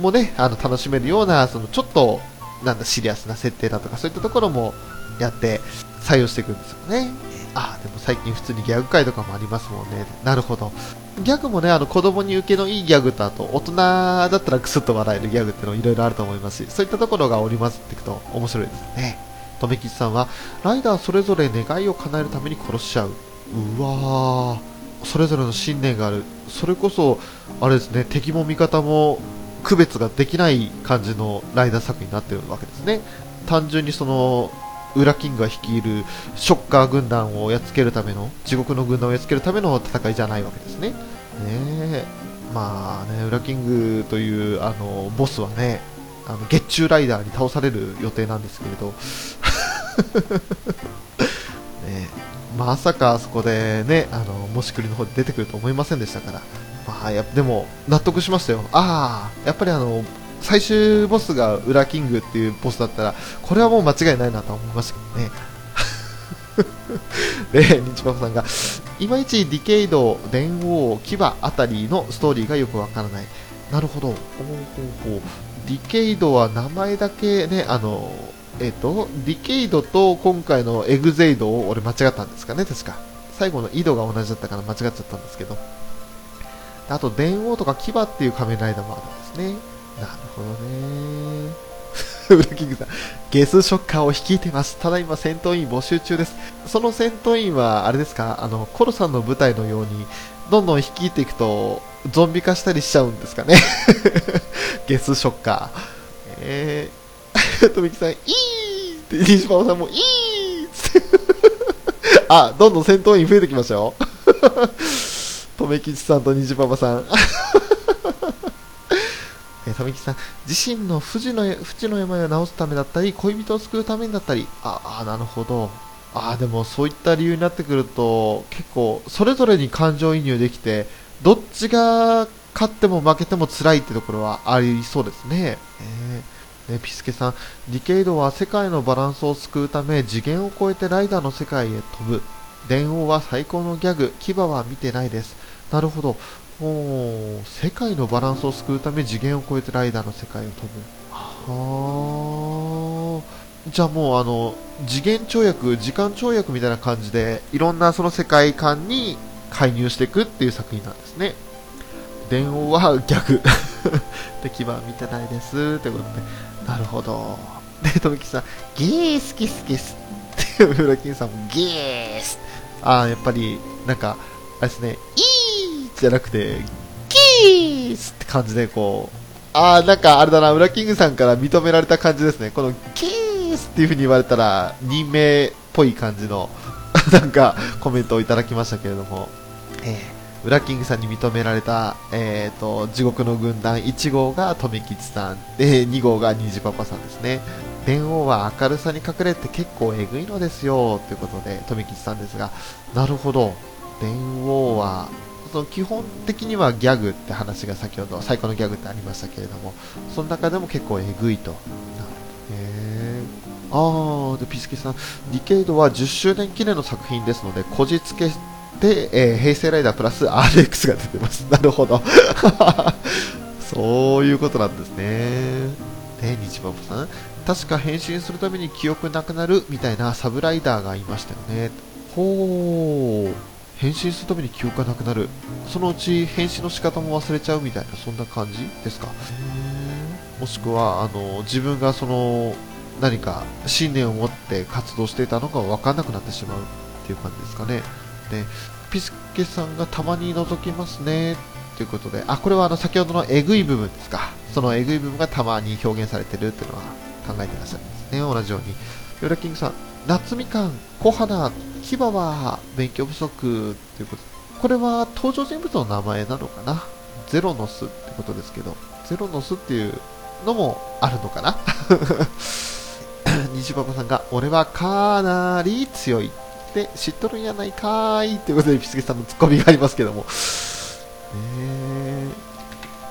もね、あの楽しめるような、そのちょっとなんだシリアスな設定だとか、そういったところもやって採用していくんですよね。ああでも最近普通にギャグ界とかもありますもんね。なるほど。ギャグもね、あの子供に受けのいいギャグと、あと大人だったらクスッと笑えるギャグっていうのいろいろあると思いますし、そういったところが織り交ぜていくと面白いですね。とめきちさんは、ライダーそれぞれ願いを叶えるために殺しちゃう。うわー、それぞれの信念がある。それこそ、あれですね、敵も味方も区別ができない感じのライダー作品になってるわけですね。単純にその、ウラキングが率いるショッカー軍団をやっつけるための地獄の軍団をやっつけるための戦いじゃないわけですね。ねえまあね、ウラキングというあのボスはね、あの月中ライダーに倒される予定なんですけれど、ね、まさかあそこでね、あのもしくりの方で出てくると思いませんでしたから、まあ、やでも納得しましたよ。ああ、やっぱりあの最終ボスがウラキングっていうボスだったら、これはもう間違いないなと思いましたけどね。で、日パパさんが、いまいちディケイド、電王、牙あたりのストーリーがよくわからない。なるほど。ほうほうディケイドは名前だけね、あの、えっ、と、ディケイドと今回のエグゼイドを俺間違ったんですかね、確か。最後の井戸が同じだったから間違っちゃったんですけど。あと、電王とか牙っていう仮面ライダーもあるんですね。なるほどね。ウラキングさん、ゲスショッカーを率いてます。ただいま戦闘員募集中です。その戦闘員は、あれですか、あの、コロさんの舞台のように、どんどん率いていくと、ゾンビ化したりしちゃうんですかね？ゲスショッカー。えー、とみきさん、いいって、西パさんも、いいっつって。あ、どんどん戦闘員増えてきましたよ。とめきちさんと虹パパさん。えー、富木さん、自身の不治の不治の病を治すためだったり、恋人を救うためにだったり、ああ、なるほど。ああ、でもそういった理由になってくると、結構、それぞれに感情移入できて、どっちが勝っても負けても辛いってところはありそうですね。えー、ね、ピスケさん、ディケイドは世界のバランスを救うため、次元を超えてライダーの世界へ飛ぶ。電王は最高のギャグ、牙は見てないです。なるほど。お世界のバランスを救うため次元を超えてライダーの世界を飛ぶ。はあじゃあもうあの次元跳躍時間跳躍みたいな感じでいろんなその世界観に介入していくっていう作品なんですね。電王は逆。敵は見てないですということで。なるほど。で富木さんギースキスキス。っていうフラキンさんもギース。ああやっぱりなんかあれですね。いいじゃなくて、キースって感じで、こう、あー、なんかあれだな、ウラキングさんから認められた感じですね。この、キースっていう風に言われたら、任命っぽい感じの、なんか、コメントをいただきましたけれども、えー、ウラキングさんに認められた、えーと、地獄の軍団1号が富吉さん、で、2号が虹パパさんですね。電王は明るさに隠れて結構えぐいのですよ、ということで、富吉さんですが、なるほど。電王はその基本的にはギャグって話が先ほど最高のギャグってありましたけれどもその中でも結構えぐいとへあーでピスケさんディケイドは10周年記念の作品ですのでこじつけて、えー、平成ライダープラス RX が出てます。なるほど。そういうことなんですね。ね日馬さん。確か変身するために記憶なくなるみたいなサブライダーがいましたよね。ほう。変身するために記憶がなくなる。そのうち変身の仕方も忘れちゃうみたいなそんな感じですか？もしくはあの自分がその何か信念を持って活動していたのが分からなくなってしまうっていう感じですかね。でピスケさんがたまに覗きますねということであこれはあの先ほどのえぐい部分ですか。そのえぐい部分がたまに表現されてるっていうのは考えてらっしゃるんですね。同じように。ヨラキングさん夏みかん小花牙は勉強不足ということ。これは登場人物の名前なのかな？ゼロノスってことですけど。ゼロノスっていうのもあるのかな？西パパさんが俺はかなり強い。って知っとるんやないかーいということでピスケさんのツッコミがありますけども。え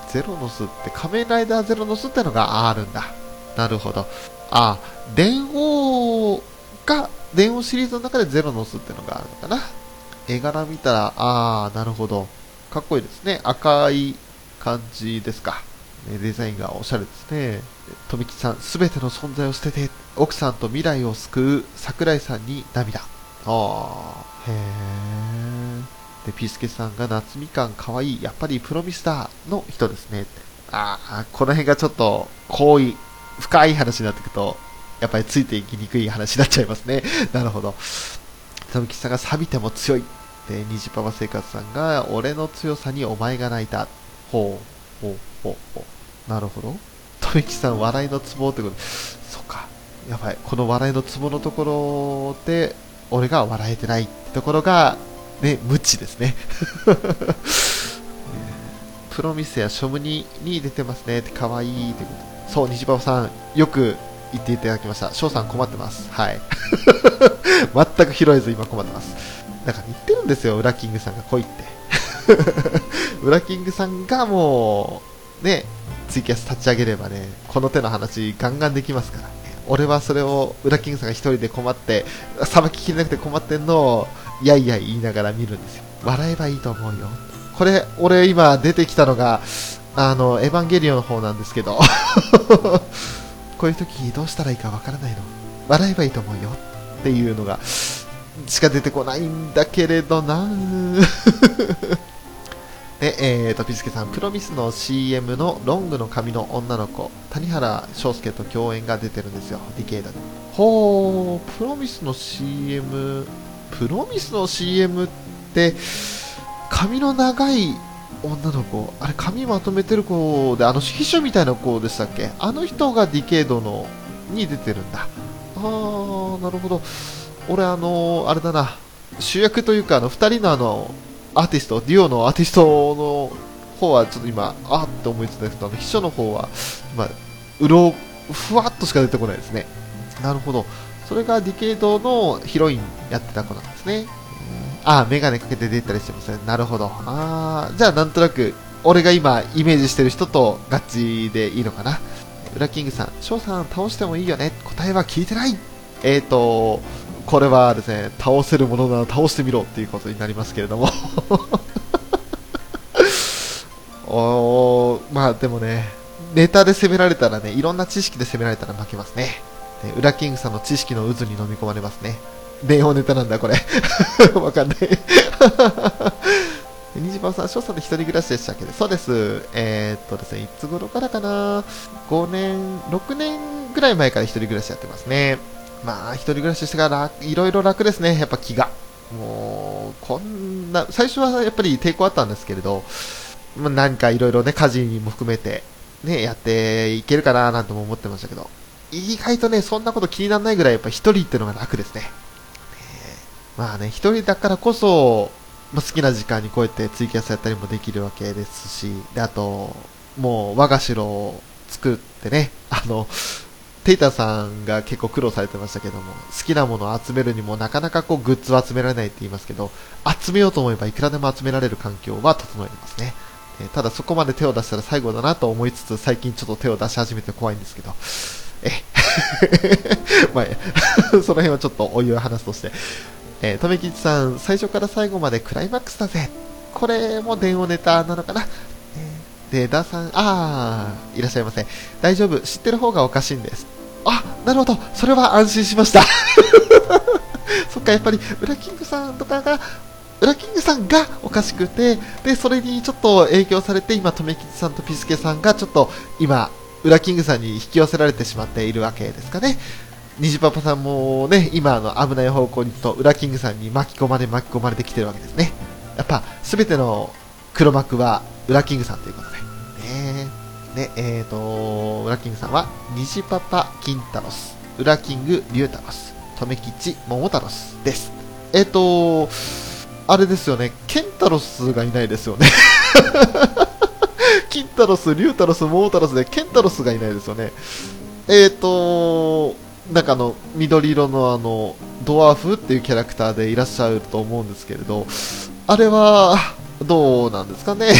ー、ゼロノスって仮面ライダーゼロノスってのがあるんだ。なるほど。あ、電王が、電王シリーズの中でゼロの巣っていうのがあるのかな。絵柄見たら、あー、なるほど。かっこいいですね。赤い感じですか。デザインがおしゃれですね。富木さん、すべての存在を捨てて、奥さんと未来を救う桜井さんに涙。あー、へー。で、ピースケさんが夏みかんかわいい、やっぱりプロミスだの人ですね。あー、この辺がちょっと濃い、深い話になっていくと、やっぱりついていきにくい話になっちゃいますね。なるほど。富木さんが錆びても強い。で、虹パパ生活さんが、俺の強さにお前が泣いた。ほう、ほう、ほう、ほう。なるほど。富木さん、笑いのツボってこと。そっか。やばい。この笑いのツボのところで、俺が笑えてないってところが、ね、無知ですね。プロミスやショムニに出てますね。かわいいってこと。そう、虹パパさん、よく言っていただきました。翔さん困ってます。はい。全く拾えず今困ってます。だから言ってるんですよ、ウラキングさんが来いって。ウラキングさんがもう、ね、ツイキャス立ち上げればね、この手の話ガンガンできますから。俺はそれをウラキングさんが一人で困って、さばききれなくて困ってんのを、やいやい言いながら見るんですよ。笑えばいいと思うよ。これ、俺今出てきたのが、あの、エヴァンゲリオンの方なんですけど、こういう時どうしたらいいかわからないの。笑えばいいと思うよ。っていうのが、しか出てこないんだけれどな で、えーと、ピスケさん、プロミスの CM のロングの髪の女の子、谷原章介と共演が出てるんですよ、ディケイドで。ほー、プロミスの CM、プロミスの CM って、髪の長い女の子、あれ髪まとめてる子で、あの秘書みたいな子でしたっけ？あの人がディケイドのに出てるんだ。あー、なるほど。俺、あのあれだな、主役というか、あの2人のあのアーティスト、デュオのアーティストの方はちょっと今、あーって思いついたけど、あの秘書の方は、ま、うろふわっとしか出てこないですね。なるほど。それがディケイドのヒロインやってた子なんですね。ああ、メガネかけて出たりしてますね。なるほど。ああ、じゃあなんとなく、俺が今イメージしてる人と合致でいいのかな。ウラキングさん、翔さん倒してもいいよね。答えは聞いてない。えーと、これはですね、倒せるものなら倒してみろっていうことになりますけれども おー、まあでもね、ネタで攻められたらね、いろんな知識で攻められたら負けますね。でウラキングさんの知識の渦に飲み込まれますね。電話ネタなんだ、これ。わかんない。ニジパさん、翔さんで一人暮らしでしたっけそうです。えー、っとですね、いつ頃からかな ?5 年、6年ぐらい前から一人暮らしやってますね。まあ、一人暮らししてからいろいろ楽ですね、やっぱ気が。もう、こんな、最初はやっぱり抵抗あったんですけれど、まあ、なんかいろいろね、家事も含めて、ね、やっていけるかななんても思ってましたけど、意外とね、そんなこと気にならないぐらい、やっぱ一人ってのが楽ですね。まあね、一人だからこそ、まあ、好きな時間にこうやってツイキャスやったりもできるわけですし、で、あと、もう我が城を作ってね、あの、テイタさんが結構苦労されてましたけども、好きなものを集めるにもなかなかこうグッズを集められないって言いますけど、集めようと思えばいくらでも集められる環境は整えますね。えただそこまで手を出したら最後だなと思いつつ、最近ちょっと手を出し始めて怖いんですけど、え、まあ、その辺はちょっとお湯を話すとして、えー、とめきちさん、最初から最後までクライマックスだぜ。これも電話ネタなのかな？えーで、ダーさん、あー、いらっしゃいませ。大丈夫、知ってる方がおかしいんです。あ、なるほど、それは安心しました。そっか、やっぱり、ウラキングさんとかが、ウラキングさんがおかしくて、で、それにちょっと影響されて、今、とめきちさんとピスケさんが、ちょっと、今、ウラキングさんに引き寄せられてしまっているわけですかね。虹パパさんもね、今の危ない方向にと、ウラキングさんに巻き込まれ巻き込まれてきてるわけですね。やっぱ、すべての黒幕は、ウラキングさんということで。ねで、えっ、と、ウラキングさんは、虹パパ、キンタロス、ウラキング、リュウタロス、とめきち、モモタロスです。えっ、と、あれですよね、ケンタロスがいないですよね。キンタロス、リュウタロス、モモタロスで、ケンタロスがいないですよね。えっ、と、なんかの、緑色のあの、ドワーフっていうキャラクターでいらっしゃると思うんですけれど、あれは、どうなんですかね？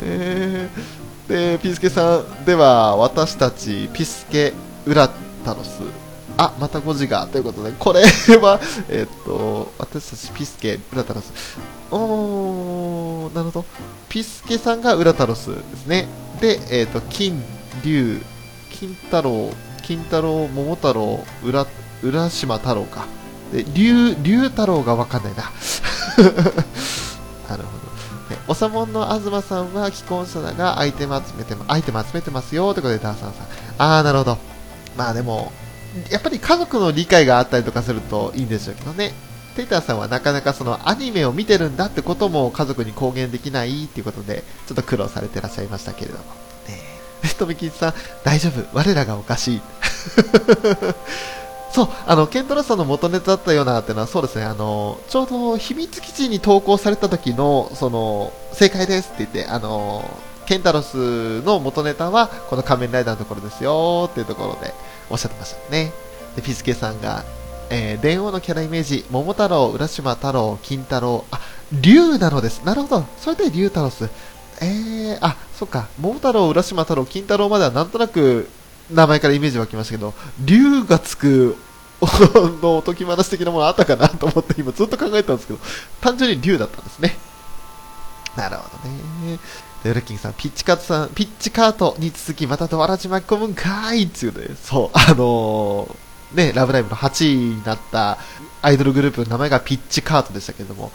で、で、ピスケさん、では、私たち、ピスケウラタロス、あ、また5時が、ということで、これは、えっと、私たち、ピスケウラタロス、おー、なるほど、ピスケさんがウラタロスですね。で、えっと、金、龍、金太郎、金太郎、桃太郎、浦、浦島太郎か。で、龍、龍太郎がわかんないな。なるほど。おさもんの東さんは既婚者だがアイテム集めてアイテム集めてますよということでダーサンさんああなるほどまあでもやっぱり家族の理解があったりとかするといいんでしょうけどねテイターさんはなかなかそのアニメを見てるんだってことも家族に公言できないっていうことでちょっと苦労されてらっしゃいましたけれどもねえ富吉さん大丈夫我らがおかしい そう、あの、ケントロスさんの元ネタだったようなってのは、そうですね、あの、ちょうど秘密基地に投稿された時の、その、正解ですって言って、あの、ケンタロスの元ネタは、この仮面ライダーのところですよっていうところでおっしゃってましたね。で、ピスケさんが、えー、電王のキャライメージ、桃太郎、浦島太郎、金太郎、あ、竜なのです。なるほど。それで竜太郎ス。えー、あ、そっか。桃太郎、浦島太郎、金太郎まではなんとなく名前からイメージ湧きましたけど、竜がつくの おとぎ話的なものあったかなと思って今ずっと考えたんですけど、単純に竜だったんですね。なるほどね。で、ウルキンさん、ピッチカートさん、ピッチカートに続きまたドアラジ巻き込むんかいっていうね、そう、あのー、ね、ラブライブの8位になったアイドルグループの名前がピッチカートでしたけれども、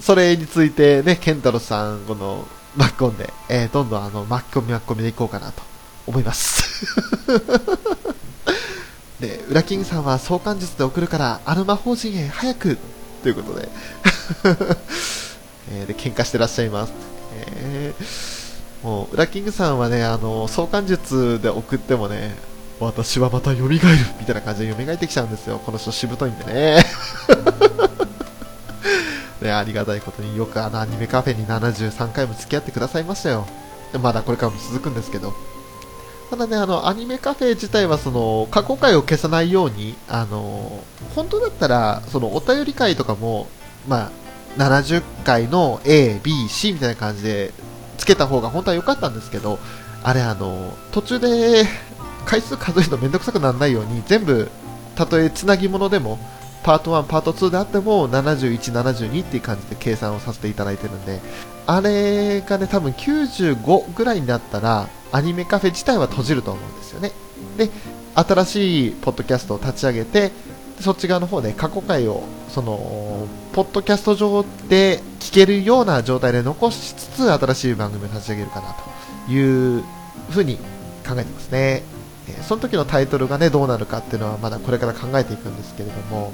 それについてね、ケンタロさん、この、巻き込んで、えー、どんどんあの、巻き込み巻き込みでいこうかなと思います で、ウラキングさんは相関術で送るから、あの魔法陣へ早くということで え、で、喧嘩してらっしゃいます。えー、もう、ウラキングさんはね、あの、相関術で送ってもね、私はまた蘇るみたいな感じで蘇ってきちゃうんですよ。この人しぶといんでね。ね、ありがたいことによくあのアニメカフェに73回も付き合ってくださいましたよ。まだこれからも続くんですけど。ただね、あの、アニメカフェ自体は、その、過去回を消さないように、あの、本当だったら、その、お便り会とかも、まあ、70回の A、B、C みたいな感じで、つけた方が本当は良かったんですけど、あれ、あの、途中で、回数数えるのめんどくさくならないように、全部、たとえつなぎ物でも、パート1、パート2であっても、71、72っていう感じで計算をさせていただいてるんで、あれがね、多分95ぐらいになったら、アニメカフェ自体は閉じると思うんですよね。で、新しいポッドキャストを立ち上げて、そっち側の方で過去回を、その、ポッドキャスト上で聞けるような状態で残しつつ、新しい番組を立ち上げるかなというふうに考えてますね。その時のタイトルがね、どうなるかっていうのはまだこれから考えていくんですけれども、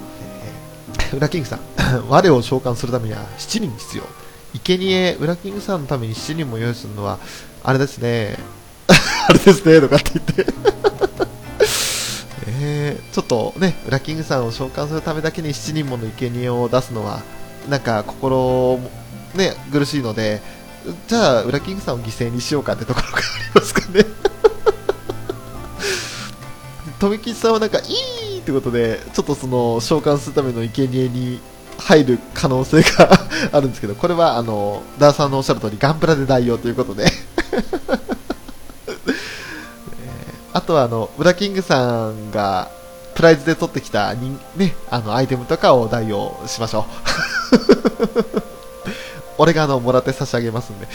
えー、ウラキングさん、我を召喚するためには7人必要。生贄ウラキングさんのために7人も用意するのは、あれですね、あれですね、とかって言って。えー、ちょっとね、ウラキングさんを召喚するためだけに7人もの生贄を出すのは、なんか心、ね、苦しいので、じゃあ、ウラキングさんを犠牲にしようかってところがありますかね。富吉さんはなんか、いいってことで、ちょっとその、召喚するための生贄に入る可能性があるんですけど、これは、あの、ダーさんのおっしゃる通り、ガンプラで代用ということであとはあの、ウラキングさんがプライズで取ってきたに、ね、あのアイテムとかを代用しましょう。俺があの、もらって差し上げますんで。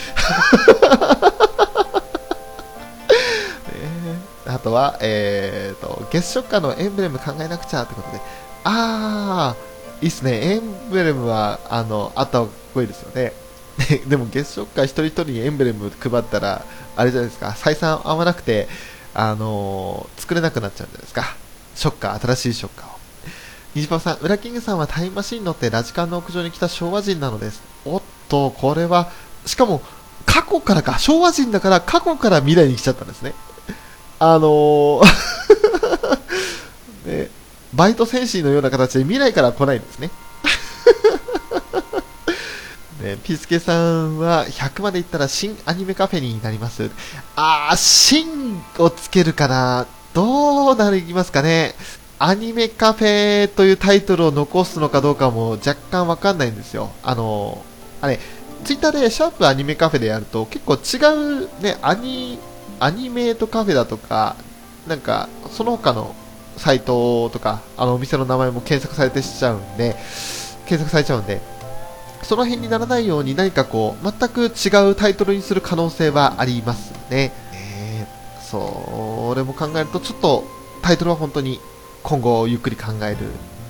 あとは、えーと、月食下のエンブレム考えなくちゃってことで、あー、いいっすね、エンブレムは、あの、あった方がいいですよね。でも月食下一人一人にエンブレム配ったら、あれじゃないですか、採算合わなくて、あのー、作れなくなっちゃうんじゃないですか。ショッカー、新しいショッカーを。虹パパさん、ウラキングさんはタイムマシン乗ってラジカンの屋上に来た昭和人なのです。おっと、これは、しかも、過去からか、昭和人だから過去から未来に来ちゃったんですね。あのー ね、バイト戦士のような形で未来から来ないんですね。ね、ピスケさんは100までいったら新アニメカフェになります。あー、新をつけるかなどうなりますかねアニメカフェというタイトルを残すのかどうかも若干わかんないんですよ。あの、あれ、ツイッターでシャープアニメカフェでやると結構違うね、アニアニメートカフェだとか、なんか、その他のサイトとか、あのお店の名前も検索されてしちゃうんで、検索されちゃうんで、その辺にならないように何かこう、全く違うタイトルにする可能性はありますね。えー、それも考えると、ちょっとタイトルは本当に今後ゆっくり考える。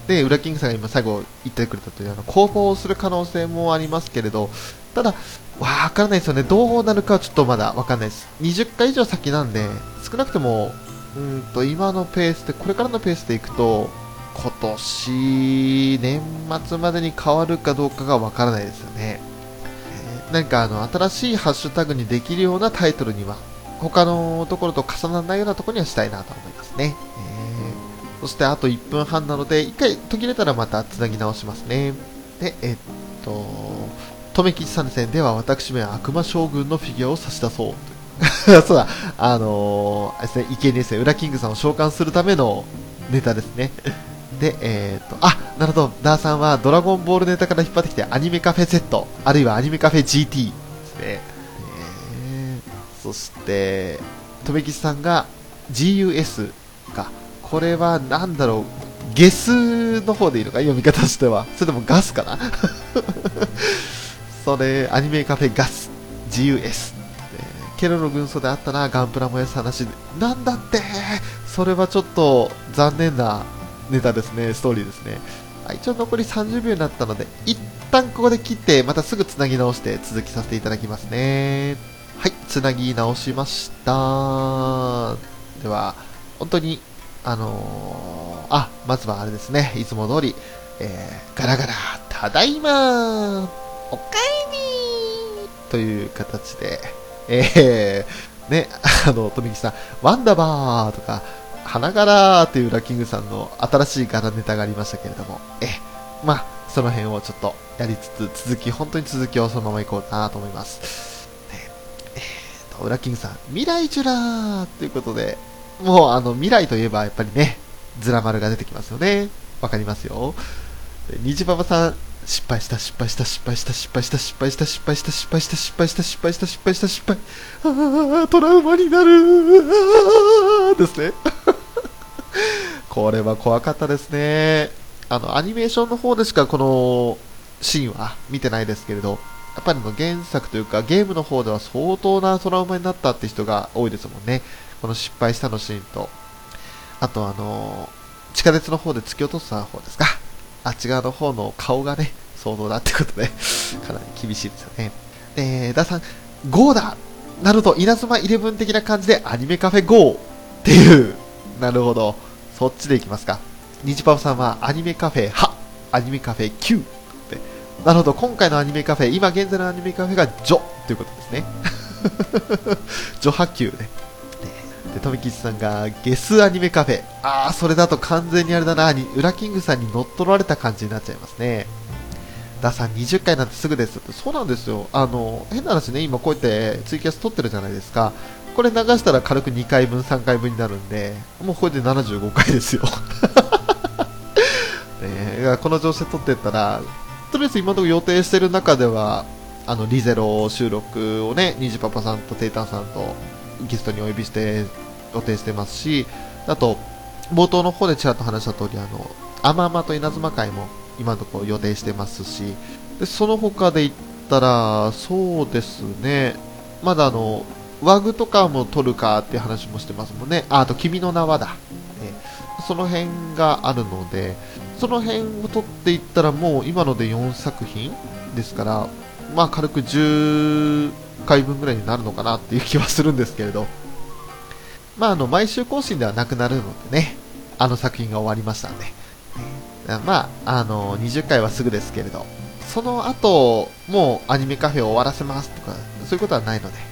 で、ウラキングさんが今最後言ってくれたという、あの、攻防する可能性もありますけれど、ただ、わからないですよね。どうなるかはちょっとまだわかんないです。20回以上先なんで、少なくとも、うんと、今のペースで、これからのペースでいくと、今年、年末までに変わるかどうかがわからないですよね。えー、何かあの、新しいハッシュタグにできるようなタイトルには、他のところと重ならないようなところにはしたいなと思いますね。えー、そしてあと1分半なので、1回途切れたらまた繋ぎ直しますね。で、えっと、留吉さんですね。では私めは悪魔将軍のフィギュアを差し出そう。そうだ、あのー、ですね、池ですね、ウラキングさんを召喚するためのネタですね。で、えっ、ー、と、あ、なるほど、ダーさんはドラゴンボールネタから引っ張ってきてアニメカフェ Z、あるいはアニメカフェ GT ですね。えー、そして、留吉さんが GUS か。これはなんだろう、ゲスの方でいいのか読み方としては。それともガスかな？それ、アニメカフェガス、GUS。ケロの軍曹であったな、ガンプラ燃やす話。なんだってそれはちょっと残念なネタですね、ストーリーですね。一応残り30秒になったので、一旦ここで切って、またすぐつなぎ直して続きさせていただきますね。はい、つなぎ直しました。では、本当に、あのー、あ、まずはあれですね、いつも通り、えー、ガラガラ、ただいまおかえりという形で、えー、ね、あの、富木さん、ワンダバーとか、花柄というラッキングさんの新しい柄ネタがありましたけれども、え、まあ、その辺をちょっとやりつつ、続き、本当に続きをそのままいこうかなと思います。ね、えーと、ウラキングさん、未来ジュラーということで、もうあの、未来といえばやっぱりね、ズラ丸が出てきますよね。わかりますよ。虹パパさん、失敗した失敗した失敗した失敗した失敗した失敗した失敗した失敗した失敗した失敗した失敗ああトラウマになる。ですね。これは怖かったですね。あのアニメーションの方でしかこのシーンは見てないですけれどやっぱりの原作というかゲームの方では相当なトラウマになったって人が多いですもんね。この失敗したのシーンと。あとあの地下鉄の方で突き落とした方ですか。あっち側の方の顔がね、想像だってことで、かなり厳しいですよね。えー、ダさん、GO だなると、稲妻イレブン的な感じでアニメカフェ GO っていう、なるほど。そっちでいきますか。ニジパオさんはアニメカフェは、アニメカフェ Q って。なるほど、今回のアニメカフェ、今現在のアニメカフェがジョということですね。ジョ波級ね。で、富吉さんが、ゲスアニメカフェ。あー、それだと完全にあれだな、に、ウラキングさんに乗っ取られた感じになっちゃいますね。ダさん20回なんてすぐですって。そうなんですよ。あの、変な話ね、今こうやってツイキャス撮ってるじゃないですか。これ流したら軽く2回分、3回分になるんで、もうこれで75回ですよ。ね、この調子で撮ってったら、とりあえず今のところ予定してる中では、あの、リゼロ収録をね、ニジパパさんとテイタンさんとゲストにお呼びして予定してますし、あと、冒頭の方でちらっと話した通り、あの、アママと稲妻会も今のところ予定してますし、で、その他で言ったら、そうですね、まだあの、ワグとかも撮るかっていう話もしてますもんね。あ、あと、君の名はだ。ね、その辺があるので、その辺を撮っていったらもう今ので4作品ですから、まあ軽く10回分ぐらいになるのかなっていう気はするんですけれど、まあ、あの毎週更新ではなくなるのでね、あの作品が終わりましたんで、まあ、あの20回はすぐですけれど、その後もうアニメカフェを終わらせますとか、そういうことはないので、ね、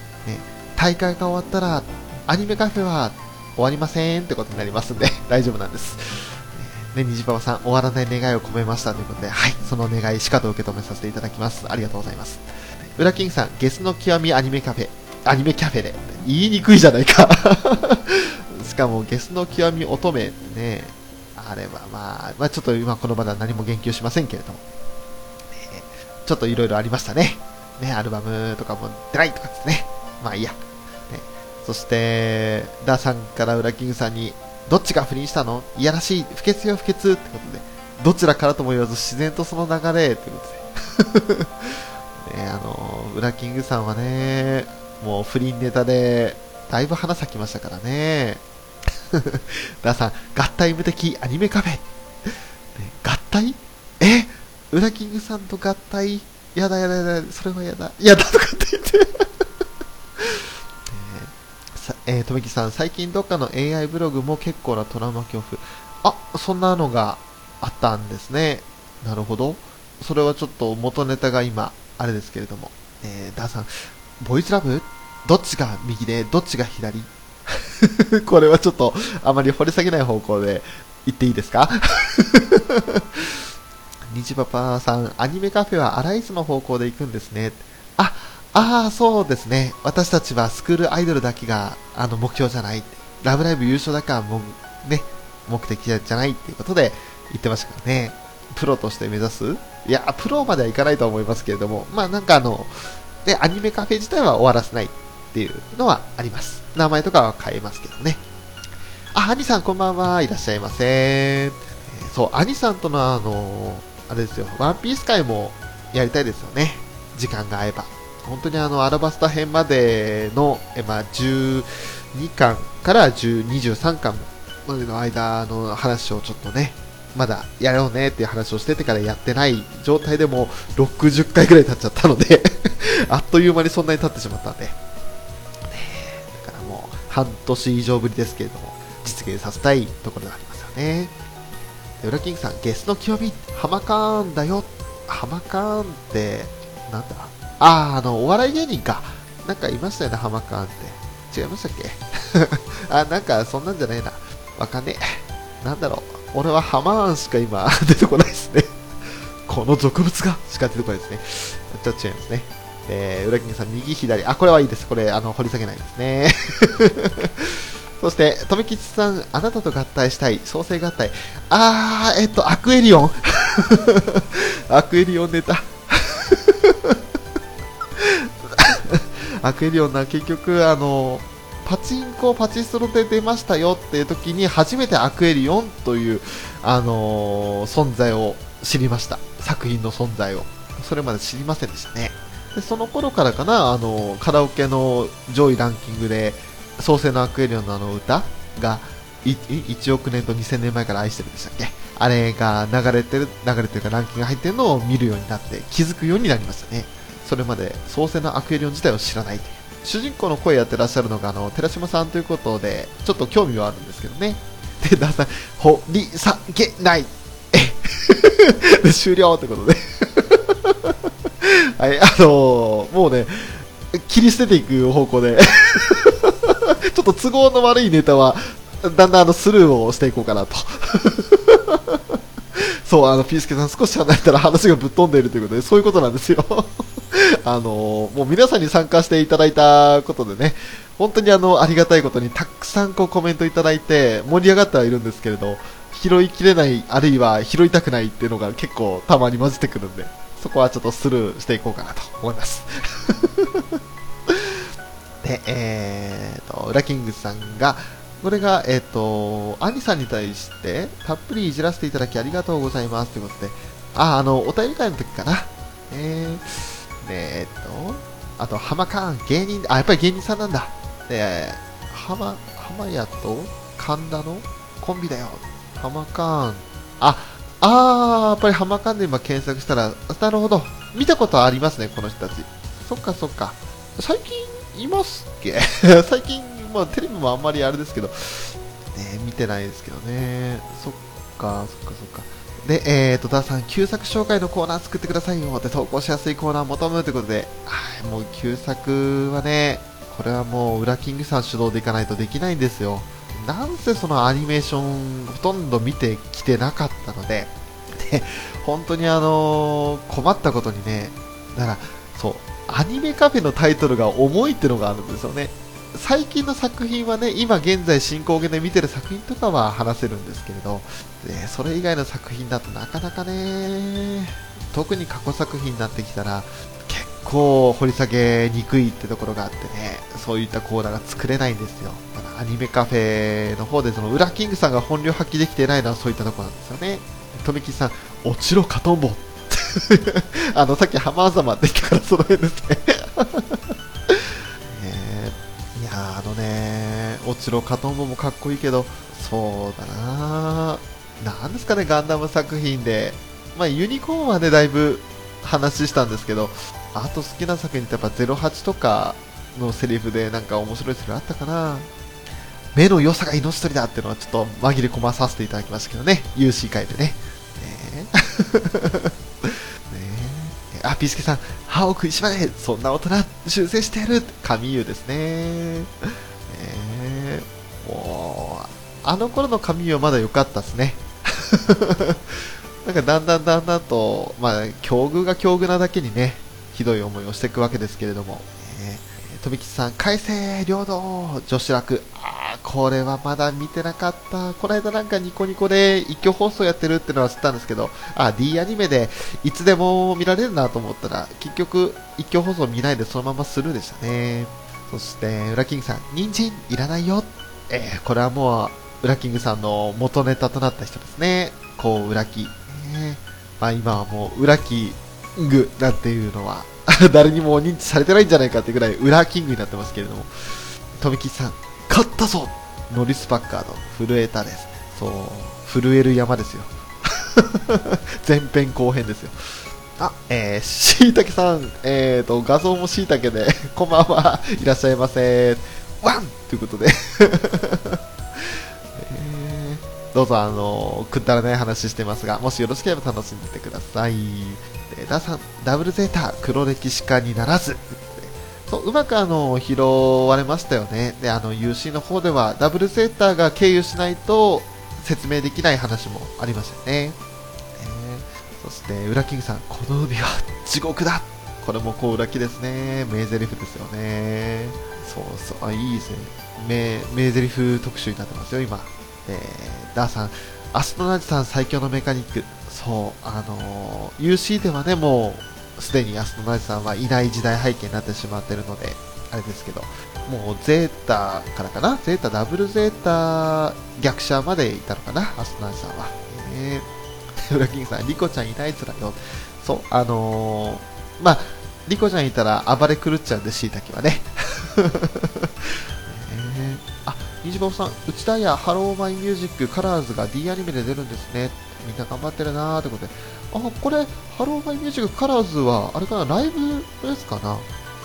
大会が終わったら、アニメカフェは終わりませんってことになりますんで、大丈夫なんです。ね、虹パパさん、終わらない願いを込めましたということで、はい、その願い、しかと受け止めさせていただきます。ありがとうございます。ウラキングさん、ゲスの極みアニメカフェ、アニメキャフェで。言いにくいじゃないか しかも、ゲスの極み乙女ってね、あれはまあ、まあ、ちょっと今この場では何も言及しませんけれども、ね、ちょっといろいろありましたね。ね、アルバムとかも出ないとかですね。まあいいや。ね、そして、ダーさんからウラキングさんに、どっちが不倫したの？いやらしい、不潔よ不潔ってことで、どちらからとも言わず自然とその流れということで。ね、あの、ウラキングさんはね、もう不倫ネタで、だいぶ花咲きましたからね。ダーさん、合体無敵アニメカフェ。ね合体？え？ウラキングさんと合体？やだやだやだ、それはやだ。やだとかって言って。えー、とめきさん、最近どっかの AI ブログも結構なトラウマ恐怖。あ、そんなのがあったんですね。なるほど。それはちょっと元ネタが今、あれですけれども。えー、ダーさん、ボイスラブ？どっちが右で、どっちが左？これはちょっと、あまり掘り下げない方向で言っていいですか？にじパパさん、アニメカフェはアライズの方向で行くんですね。あ、ああ、そうですね。私たちはスクールアイドルだけがあの目標じゃない。ラブライブ優勝だけはもう、ね、目的じゃないっていうことで言ってましたからね。プロとして目指す？いや、プロまではいかないと思いますけれども、まあなんかあの、ね、アニメカフェ自体は終わらせないっていうのはあります。名前とかは変えますけどね。あ、アニさんこんばんは。いらっしゃいませ。そう、アニさんとのあの、あれですよ、ワンピース会もやりたいですよね。時間が合えば。本当にあの、アラバスタ編までの、えまあ、12巻から12。3巻までの間の話をちょっとね、まだやろうねっていう話をしててからやってない状態でも60回ぐらい経っちゃったので あっという間にそんなに経ってしまったんで、ねだからもう半年以上ぶりですけれども、実現させたいところではありますよね。でウラキングさん、ゲスの極み、ハマカーンだよ。ハマカーンって、なんだ？あー、あの、お笑い芸人か。なんかいましたよね、ハマカーンって。違いましたっけ？あ、なんかそんなんじゃねえな。わかんねえ。なんだろう。俺はハマーンしか今 出てこないですね。この俗物が しか出てこないですね。ちょっと違いますね。えー、裏キングさん、右左。あ、これはいいです。これ、あの、掘り下げないですね。そして、とめきちさん、あなたと合体したい、創生合体。あー、えっと、アクエリオン。アクエリオンネタ。アクエリオンな、結局、あの、パチンコ、パチスロで出ましたよっていう時に、初めてアクエリオンという、あの存在を知りました。作品の存在を。それまで知りませんでしたね。でその頃からかな、あの、カラオケの上位ランキングで、創世のアクエリオンのあの歌が、1億年と2000年前から愛してるんでしたっけ？あれが流れてる、流れてるかランキングが入ってるのを見るようになって気づくようになりましたね。それまで創世のアクエリオン自体を知らないという。主人公の声やってらっしゃるのが、あの、寺島さんということで、ちょっと興味はあるんですけどね。で、だんだん、掘り下げない。で、終了ってことで。はい、あのーもうね、切り捨てていく方向で、ちょっと都合の悪いネタは、だんだんあのスルーをしていこうかなと。そう、あの、ピースケさん少し離れたら話がぶっ飛んでいるということで、そういうことなんですよ。あのもう皆さんに参加していただいたことでね、本当にあの、ありがたいことにたくさんこうコメントいただいて、盛り上がってはいるんですけれど、拾いきれない、あるいは拾いたくないっていうのが結構たまに混じってくるんで、そこはちょっとスルーしていこうかなと思います。で、えーと、ウラキングさんが、これが、えっ、と、アニさんに対して、たっぷりいじらせていただきありがとうございますということで、あ、あの、お便り会の時かな。えー、えっ、と、あと、浜カーン、芸人、あ、やっぱり芸人さんなんだ。で、浜、浜屋と神田のコンビだよ。浜カーン。あ、あー、やっぱり浜カーンで今検索したら、なるほど。見たことありますね、この人たち。そっかそっか。最近いますっけ？最近、まあ、テレビもあんまりあれですけど、ね、見てないですけどね。そっか、そっかそっか。で、えーと、ダーさん、旧作紹介のコーナー作ってくださいよって投稿しやすいコーナー求むということで、はい、もう旧作はね、これはもう、ウラキングさん主導でいかないとできないんですよ。なんせそのアニメーション、ほとんど見てきてなかったので、で、本当にあのー困ったことにね、だから、そう、アニメカフェのタイトルが重いってのがあるんですよね。最近の作品はね、今現在進行形で見てる作品とかは話せるんですけれど、でそれ以外の作品だとなかなかね、特に過去作品になってきたら、結構掘り下げにくいってところがあってね、そういったコーナーが作れないんですよ。ただアニメカフェの方でそのウラキングさんが本領発揮できてないのはそういったところなんですよね。富木さん、落ちろカトンボ あの、さっき浜ざまって言ったからその辺ですね、あのね、落ちろカトンボもかっこいいけど、そうだななんですかね、ガンダム作品で。まあ、ユニコーンはね、だいぶ話したんですけど、あと好きな作品ってやっぱ08とかのセリフでなんか面白いセリフあったかな目の良さが命取りだっていうのはちょっと紛れ込まさせていただきましたけどね、UC 会で。ねねあ、ピースケさん、歯を食いしばれそんな大人、修正してやる神優ですね。ねもう、あの頃の神優はまだ良かったですね。なんかだんだんだんだんと、まあ、境遇が境遇なだけにね、ひどい思いをしていくわけですけれども、富吉さん、改正領土女子楽、あー、これはまだ見てなかった。この間なんかニコニコで一挙放送やってるってのは知ったんですけど、あ、D アニメでいつでも見られるなと思ったら、結局一挙放送見ないでそのままスルーでしたね。そして、ウラキングさん、人参いらないよ。えー、これはもう、ウラキングさんの元ネタとなった人ですね。こう、ウラキ。ね、まあ今はもう、ウラキングなんていうのは 誰にも認知されてないんじゃないかってぐらい、ウラキングになってますけれども、富吉さん、勝ったぞノリスパッカード、震えたです。そう、震える山ですよ。前編後編ですよ。あ、えー、しいたけさん、えーと、画像もしいたけで、こんばんは、いらっしゃいませ。ワンということでどうぞあのくだらない話してますが、もしよろしければ楽しんでてください。ダさん、ダブルゼータ、黒歴史化にならず。そううまくあの拾われましたよね。で、あの UC の方ではダブルゼーターが経由しないと説明できない話もありましたよね。えー、そして、ウラキングさん、この海は地獄だこれもこう裏木ですね。名台詞ですよね。そうそう、あ、いいですね。名、名台詞特集になってますよ、今。えー、ダーさん、アストナジさん最強のメカニック。そう、あのー、UC ではね、もう、すでにアストナジさんはいない時代背景になってしまってるので、あれですけど、もうゼータからかな？ゼータ、ダブルゼータ逆者までいたのかな？アストナジさんは。えー、ウラキングさん、リコちゃんいないつらよ。そう、あのー、まあ、リコちゃんいたら暴れ狂っちゃうんで、しいたけはね。虹坊さん、内田やハローマイミュージックカラーズが D アニメで出るんですね。みんな頑張ってるなーってことで。あ、これ、ハローマイミュージックカラーズは、あれかな、ライブですかな？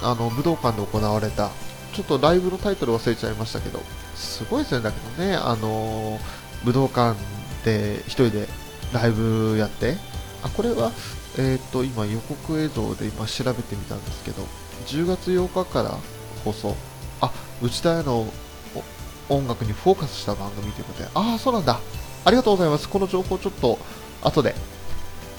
あの、武道館で行われた。ちょっとライブのタイトル忘れちゃいましたけど、すごいですね、だけどね、あのー、武道館で一人でライブやって、あ、これは、えっ、ー、と、今予告映像で今調べてみたんですけど、10月8日から放送。あ、内田屋の音楽にフォーカスした番組ということで、ああ、そうなんだ。ありがとうございます。この情報ちょっと後で、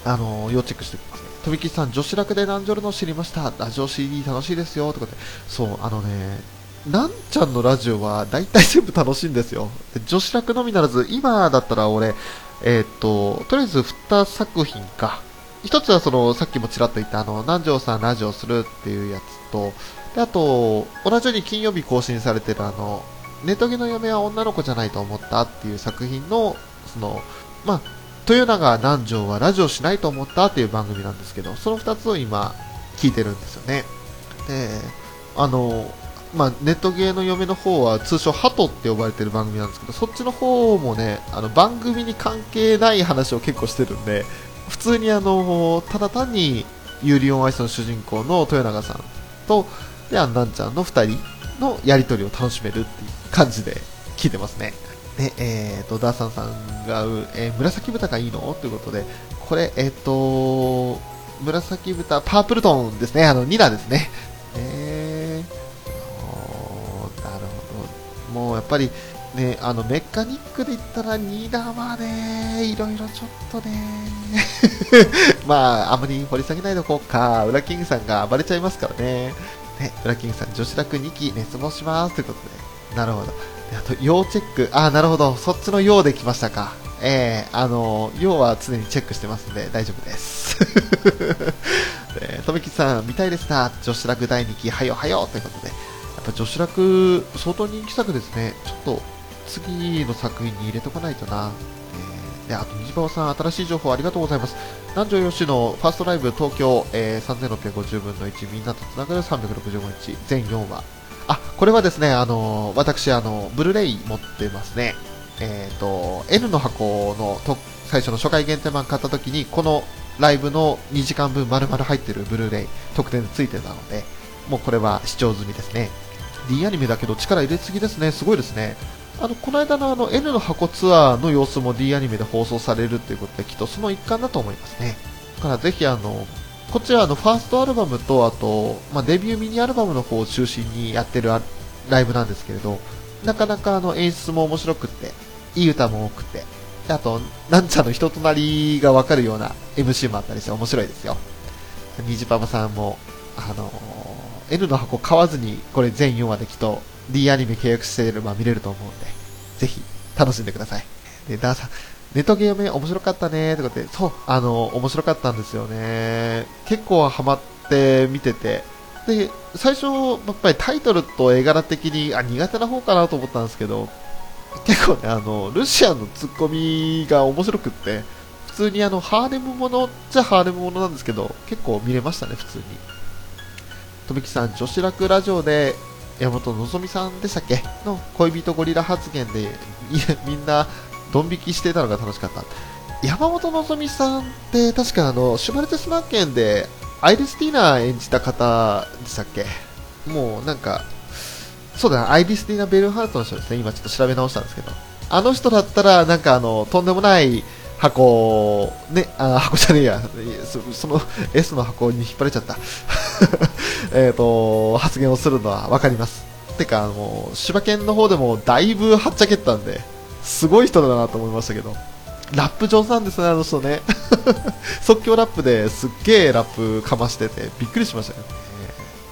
あのー、要チェックしておきますね。とびきさん、女子楽でナンジョルの知りました。ラジオ CD 楽しいですよ。ということで、そう、あのね、なんちゃんのラジオは大体 全部楽しいんですよ。女子楽のみならず、今だったら俺、えー、っと、とりあえず2作品か。一つはその、さっきもちらっと言ったあの、南條さんラジオするっていうやつと、で、あと、同じように金曜日更新されてるあの、ネトゲの嫁は女の子じゃないと思ったっていう作品の、その、まあ、豊永南條はラジオしないと思ったっていう番組なんですけど、その2つを今、聞いてるんですよね。で、あの、まあ、ネットゲーの嫁の方は通称ハトって呼ばれてる番組なんですけど、そっちの方もね、あの番組に関係ない話を結構してるんで、普通にあの、ただ単にユーリオンアイスの主人公の豊永さんと、で、アンナンちゃんの2人のやりとりを楽しめるっていう感じで聞いてますね。で、えっ、ー、と、ダーサンさんが、えー、紫豚がいいの？ということで、これ、えっ、ー、と、紫豚、パープルトンですね。あの、ニラですね。えー、なるほど。もうやっぱり、ね、あの、メカニックで言ったら、ニラはね、いろいろちょっとね、まあ、あまり掘り下げないでおこうか。ウラキングさんが暴れちゃいますからね。ね、ウラッキングさん、女子楽2期熱望します。ということで。なるほど。あと、要チェック。あ、なるほど。そっちの要で来ましたか。えー、あの、要は常にチェックしてますんで大丈夫です。えー、とめきさん、見たいですな、女子楽第2期、はよはよということで、やっぱ女子楽、相当人気作ですね。ちょっと、次の作品に入れとかないとな。えー、で、あと、虹パパさん、新しい情報ありがとうございます。南條よしのファーストライブ東京、えー、3650分の1、みんなとつながる365日、全4話。あ、これはですね、あのー私、あのブルーレイ持ってますね。えっ、と、N の箱のと最初の初回限定版買った時に、このライブの2時間分丸々入ってるブルーレイ特典でついてたので、もうこれは視聴済みですね。D アニメだけど力入れすぎですね。すごいですね。あの、この間のあの N の箱ツアーの様子も D アニメで放送されるっていうことで、きっとその一環だと思いますね。だからぜひあの、こちはあの、ファーストアルバムと、あと、まあ、デビューミニアルバムの方を中心にやってるライブなんですけれど、なかなかあの演出も面白くって、いい歌も多くて、あと、なんちゃんの人となりがわかるような MC もあったりして面白いですよ。にじパパさんも、あの N の箱買わずに、これ全4話できっと D アニメ契約していれば見れると思うんで、ぜひ楽しんでください。で、ダーさん、ネトゲーム面白かったねとかって、そう、あの、面白かったんですよね。結構ハマって見てて、で、最初、やっぱりタイトルと絵柄的に、あ、苦手な方かなと思ったんですけど、結構ね、あの、ルシアンのツッコミが面白くって、普通にあの、ハーレムものっちゃハーレムものなんですけど、結構見れましたね、普通に。とめきさん、女子楽ラジオで、山本のぞみさんでしたっけ？の恋人ゴリラ発言で、みんな、ドン引きしてたのが楽しかった。山本のぞみさんって、確かあの、シュバルテスマーケンで、アイリスティーナ演じた方でしたっけ？もうなんか、そうだな、アイリスティーナ・ベルハートの人ですね、今ちょっと調べ直したんですけど、あの人だったら、なんかあの、とんでもない箱、ね、あ、箱じゃねえや、そその S の箱に引っ張れちゃった。えっと、発言をするのはわかります。てか、もう、柴犬の方でもだいぶはっちゃけったんで、すごい人だなと思いましたけど、ラップ上手なんですね、あの人ね。即興ラップですっげえラップかましてて、びっくりしましたね。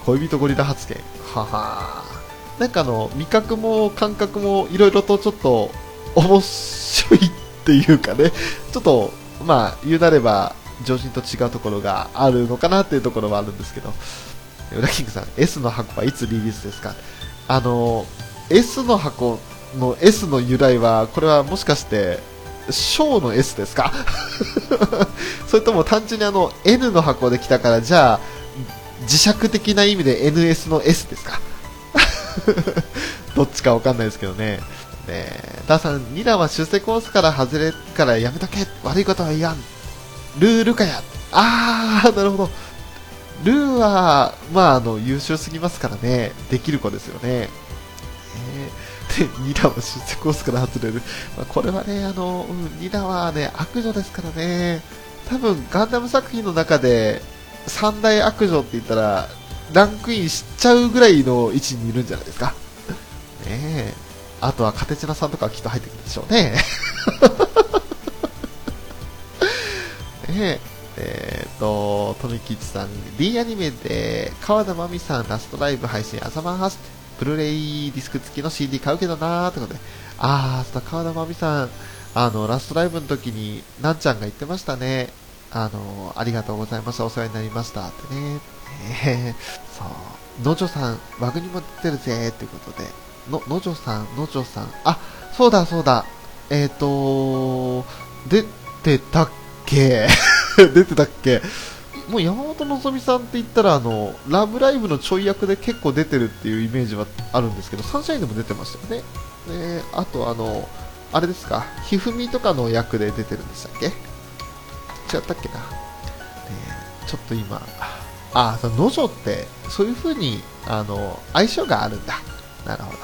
恋人ゴリラ発言。ははなんかあの、味覚も感覚もいろいろとちょっと面白いっていうかね、ちょっと、まあ、言うなれば、常人と違うところがあるのかなっていうところはあるんですけど、ウラキングさん、S の箱はいつリリースですか？あの、S の箱の S の由来は、これはもしかして、小の S ですか？それとも単純にあの N の箱で来たからじゃあ磁石的な意味で NS の S ですか？どっちかわかんないですけどね。ねえ、ダーさん、ニラは出世コースから外れからやめとけ。悪いことは言わん。ルールかやあー、なるほど。ルーは、まあ、あの、優秀すぎますからね。できる子ですよね。えーで、ニラは出世コースから外れる。まあ、これはね、あの、うん、ニラはね、悪女ですからね。多分、ガンダム作品の中で、三大悪女って言ったら、ランクインしちゃうぐらいの位置にいるんじゃないですか。ねえ。あとは、カテチナさんとかはきっと入ってくるでしょうね。ねえ。えーと、富吉さん、D アニメで、川田真美さん、ラストライブ配信、朝晩発、ブルーレイディスク付きの CD 買うけどなーってことで、あー、そうだ川田真美さん、あの、ラストライブの時に、なんちゃんが言ってましたね。あの、ありがとうございました、お世話になりましたってね。えー、そう。のじょさん、ワグにも出てるぜってことで、の、のじょさん、のじょさん、あ、そうだそうだ、えっ、ー、と出てたっけ。出てたっけ？もう山本のぞみさんって言ったらあのラブライブのちょい役で結構出てるっていうイメージはあるんですけどサンシャインでも出てましたよね。であとあのあれですか？ひふみとかの役で出てるんでしたっけ？違ったっけな、ね、ちょっと今あそののじょってそういう風にあの相性があるんだ。なるほど。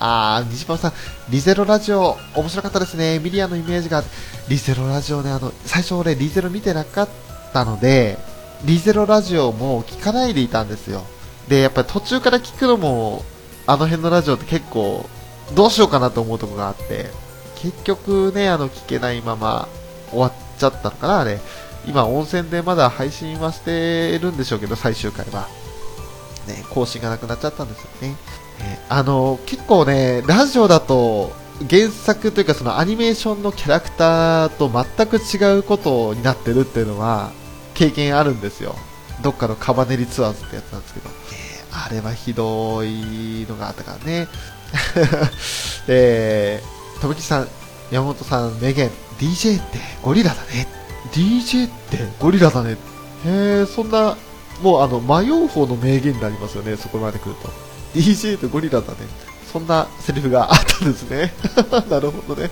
あー、西島さん、リゼロラジオ、面白かったですね。ミリアのイメージが、リゼロラジオね、あの、最初俺、リゼロ見てなかったので、リゼロラジオも聞かないでいたんですよ。で、やっぱり途中から聞くのも、あの辺のラジオって結構、どうしようかなと思うとこがあって、結局ね、あの、聞けないまま終わっちゃったのかな、あれ。今、温泉でまだ配信はしてるんでしょうけど、最終回は。ね、更新がなくなっちゃったんですよね。あの結構ね、ラジオだと原作というかそのアニメーションのキャラクターと全く違うことになってるっていうのは経験あるんですよ。どっかのカバネリツアーズってやつなんですけど、えーあれはひどいのがあったからね。えー、とぶきさん山本さん名言 DJ ってゴリラだね。DJ ってゴリラだね。へえそんなもうあの迷う方の名言になりますよねそこまで来ると。DJ ってゴリラだね。そんなセリフがあったんですね。なるほどね。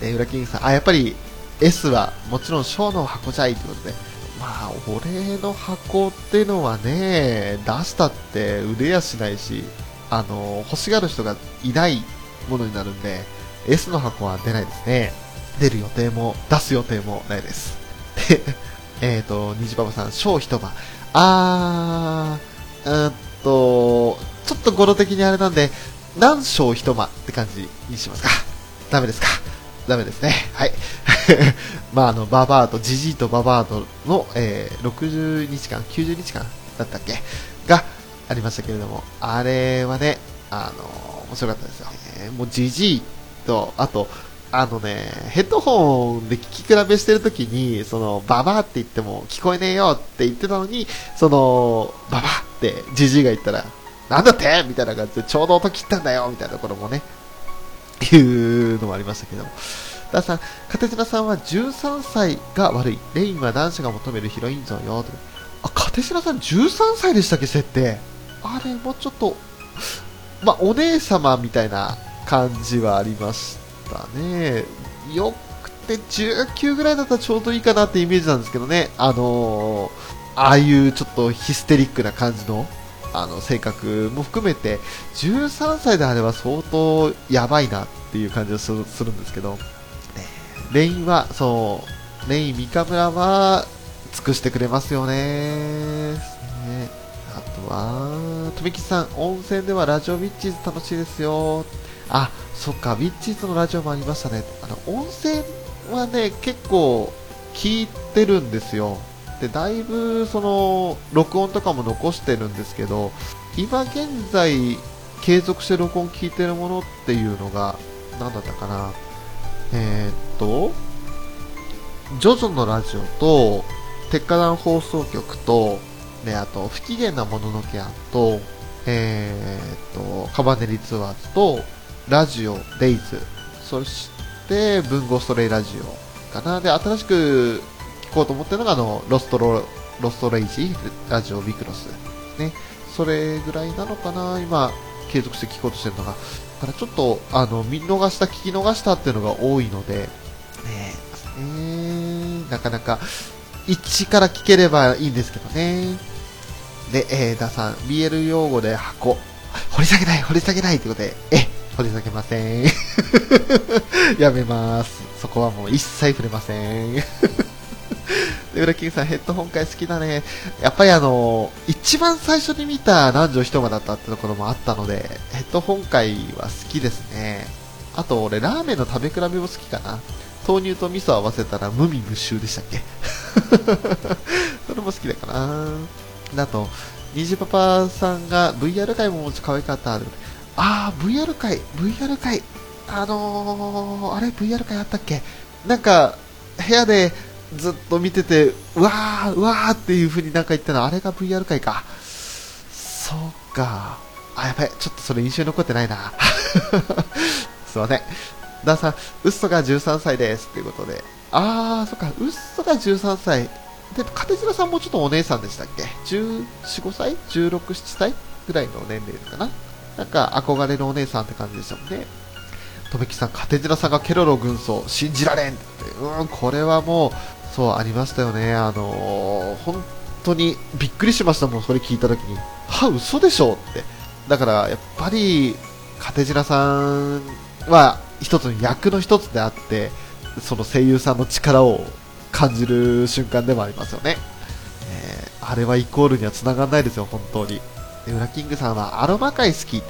ね裏キングさん。あやっぱり S はもちろん小の箱じゃいということで。まあ俺の箱ってのはね出したって売れやしないしあの欲しがる人がいないものになるんで S の箱は出ないですね。出る予定も出す予定もないです。でえっと虹パパさん。小一晩。あーうんとちょっと語呂的にあれなんで何章一間って感じにしますか ダメですかダメですね。はい。まあ、あの、ババアと、ジジイとババアとの、えー、60日間、90日間だったっけ？がありましたけれども、あれはね、あの、面白かったですよ。えーもうジジイと、あと、あのね、ヘッドホンで聞き比べしてるときに、その、ババアって言っても聞こえねえよって言ってたのに、その、ババアってジジイが言ったら、なんだって？みたいな感じで、ちょうど音切ったんだよみたいなところもね、いうのもありましたけども。ダさん、カテジナさんは13歳が悪い。レインは男子が求めるヒロイン像よ。あ、カテジナさん13歳でしたっけ、設定。あれ、もうちょっと、まあ、お姉様みたいな感じはありましたね。よくて19ぐらいだったらちょうどいいかなってイメージなんですけどね。あのー、ああいうちょっとヒステリックな感じのあの性格も含めて13歳であれば相当やばいなっていう感じがするんですけど、ねレインはそうレイン三日村は尽くしてくれますよねねあとは富木さん温泉ではラジオウィッチーズ楽しいですよあそっかウィッチーズのラジオもありましたね。あの温泉はね結構聞いてるんですよ。でだいぶその録音とかも残してるんですけど今現在継続して録音聞いてるものっていうのが何だったかな。えー、っとジョジョのラジオと鉄火団放送局とねあと不機嫌なもののけ案とえー、っとカバネリツアーズとラジオデイズ。そして文豪ストレイラジオかな。で新しく聞こうと思ってるのがあのロストロロストレイジラジオビクロスね。それぐらいなのかな。今継続して聞こうとしてるのが。だからちょっとあの見逃した聞き逃したっていうのが多いので。ねえなかなか一から聞ければいいんですけどね。で、えー、ダさん BL 用語で箱。掘り下げない掘り下げないということで。え掘り下げません やめますそこはもう一切触れません で、裏キングさん、ヘッドホン会好きだね。やっぱりあの、一番最初に見た男女一間だったってところもあったので、ヘッドホン会は好きですね。あと、俺、ラーメンの食べ比べも好きかな。豆乳と味噌合わせたら無味無臭でしたっけ？それも好きだかな。あと、虹パパさんが VR 会ももち可愛かった。ああ、VR 会、VR 会。あのー、あれ VR 会あったっけ？なんか、部屋でずっと見てて、うわー、うわーっていう風になんか言ったの、あれが VR 界か。そうか。あ、やばい。ちょっとそれ印象に残ってないな。すいません。ダンさん、ウッソが13歳です。ということで。あー、そっか。ウッソが13歳。で、カテジラさんもちょっとお姉さんでしたっけ ?14、5歳 ?16、7歳？ぐらいの年齢かななんか憧れのお姉さんって感じでしたもんね。とめきさん、カテジラさんがケロロ軍曹、信じられんって。うん、これはもう、そう、ありましたよね。あのー、本当にびっくりしましたもん、それ聞いたときに。は、嘘でしょって。だから、やっぱり、カテジラさんは、一つの役の一つであって、その声優さんの力を感じる瞬間でもありますよね。えー、あれはイコールには繋がんないですよ、本当に。で、ウラキングさんはアロマ界好き。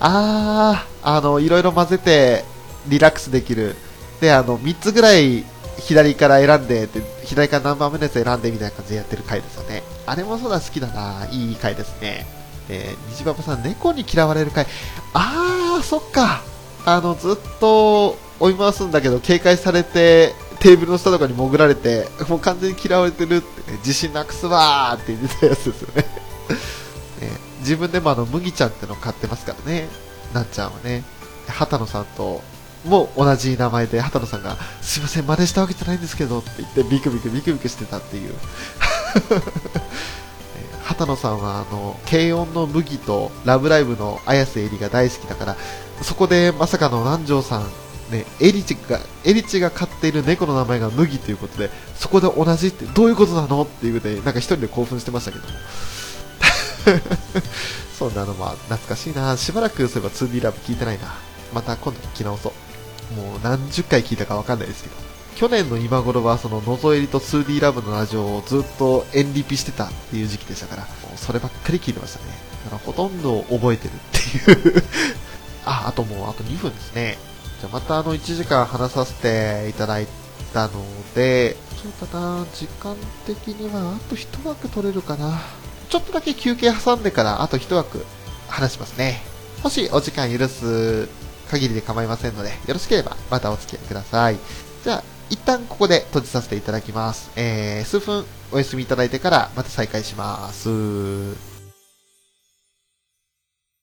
あー、あの、いろいろ混ぜてリラックスできる。で、あの、3つぐらい左から選んでって、左から何番目のやつ選んでみたいな感じでやってる回ですよね。あれもそうだ、好きだな。いい回ですね。えー、虹パパさん、猫に嫌われる回。あー、そっか。あの、ずっと追い回すんだけど、警戒されて、テーブルの下とかに潜られて、もう完全に嫌われてるって、ね、自信なくすわーって言ってたやつですよね。自分でもあの、麦ちゃんっての買ってますからね。なっちゃんはね。畑野さんと、も同じ名前で、畑野さんが、すいません、真似したわけじゃないんですけどって言って、ビクビクビクビクしてたっていう。畑野さんは、あの、軽音の麦と、ラブライブの綾瀬えりが大好きだから、そこでまさかの南條さん、ね、エリチが、エリチが飼っている猫の名前が麦ということで、そこで同じってどういうことなのっていうで、なんか一人で興奮してましたけども。そんなのも懐かしいな。しばらくそういえば 2D ラブ聞いてないな。また今度聞き直そう。もう何十回聞いたかわかんないですけど。去年の今頃はそののぞえりと 2D ラブのラジオをずっとエンリピしてたっていう時期でしたから、もうそればっかり聞いてましたね。だからほとんど覚えてるっていう あ、あともうあと2分ですね。じゃあまたあの1時間話させていただいたので、そうだな、時間的にはあと1枠取れるかな。ちょっとだけ休憩挟んでからあと一枠話しますね。もしお時間許す限りで構いませんので、よろしければまたお付き合いください。じゃあ、一旦ここで閉じさせていただきます。えー、数分お休みいただいてからまた再開します。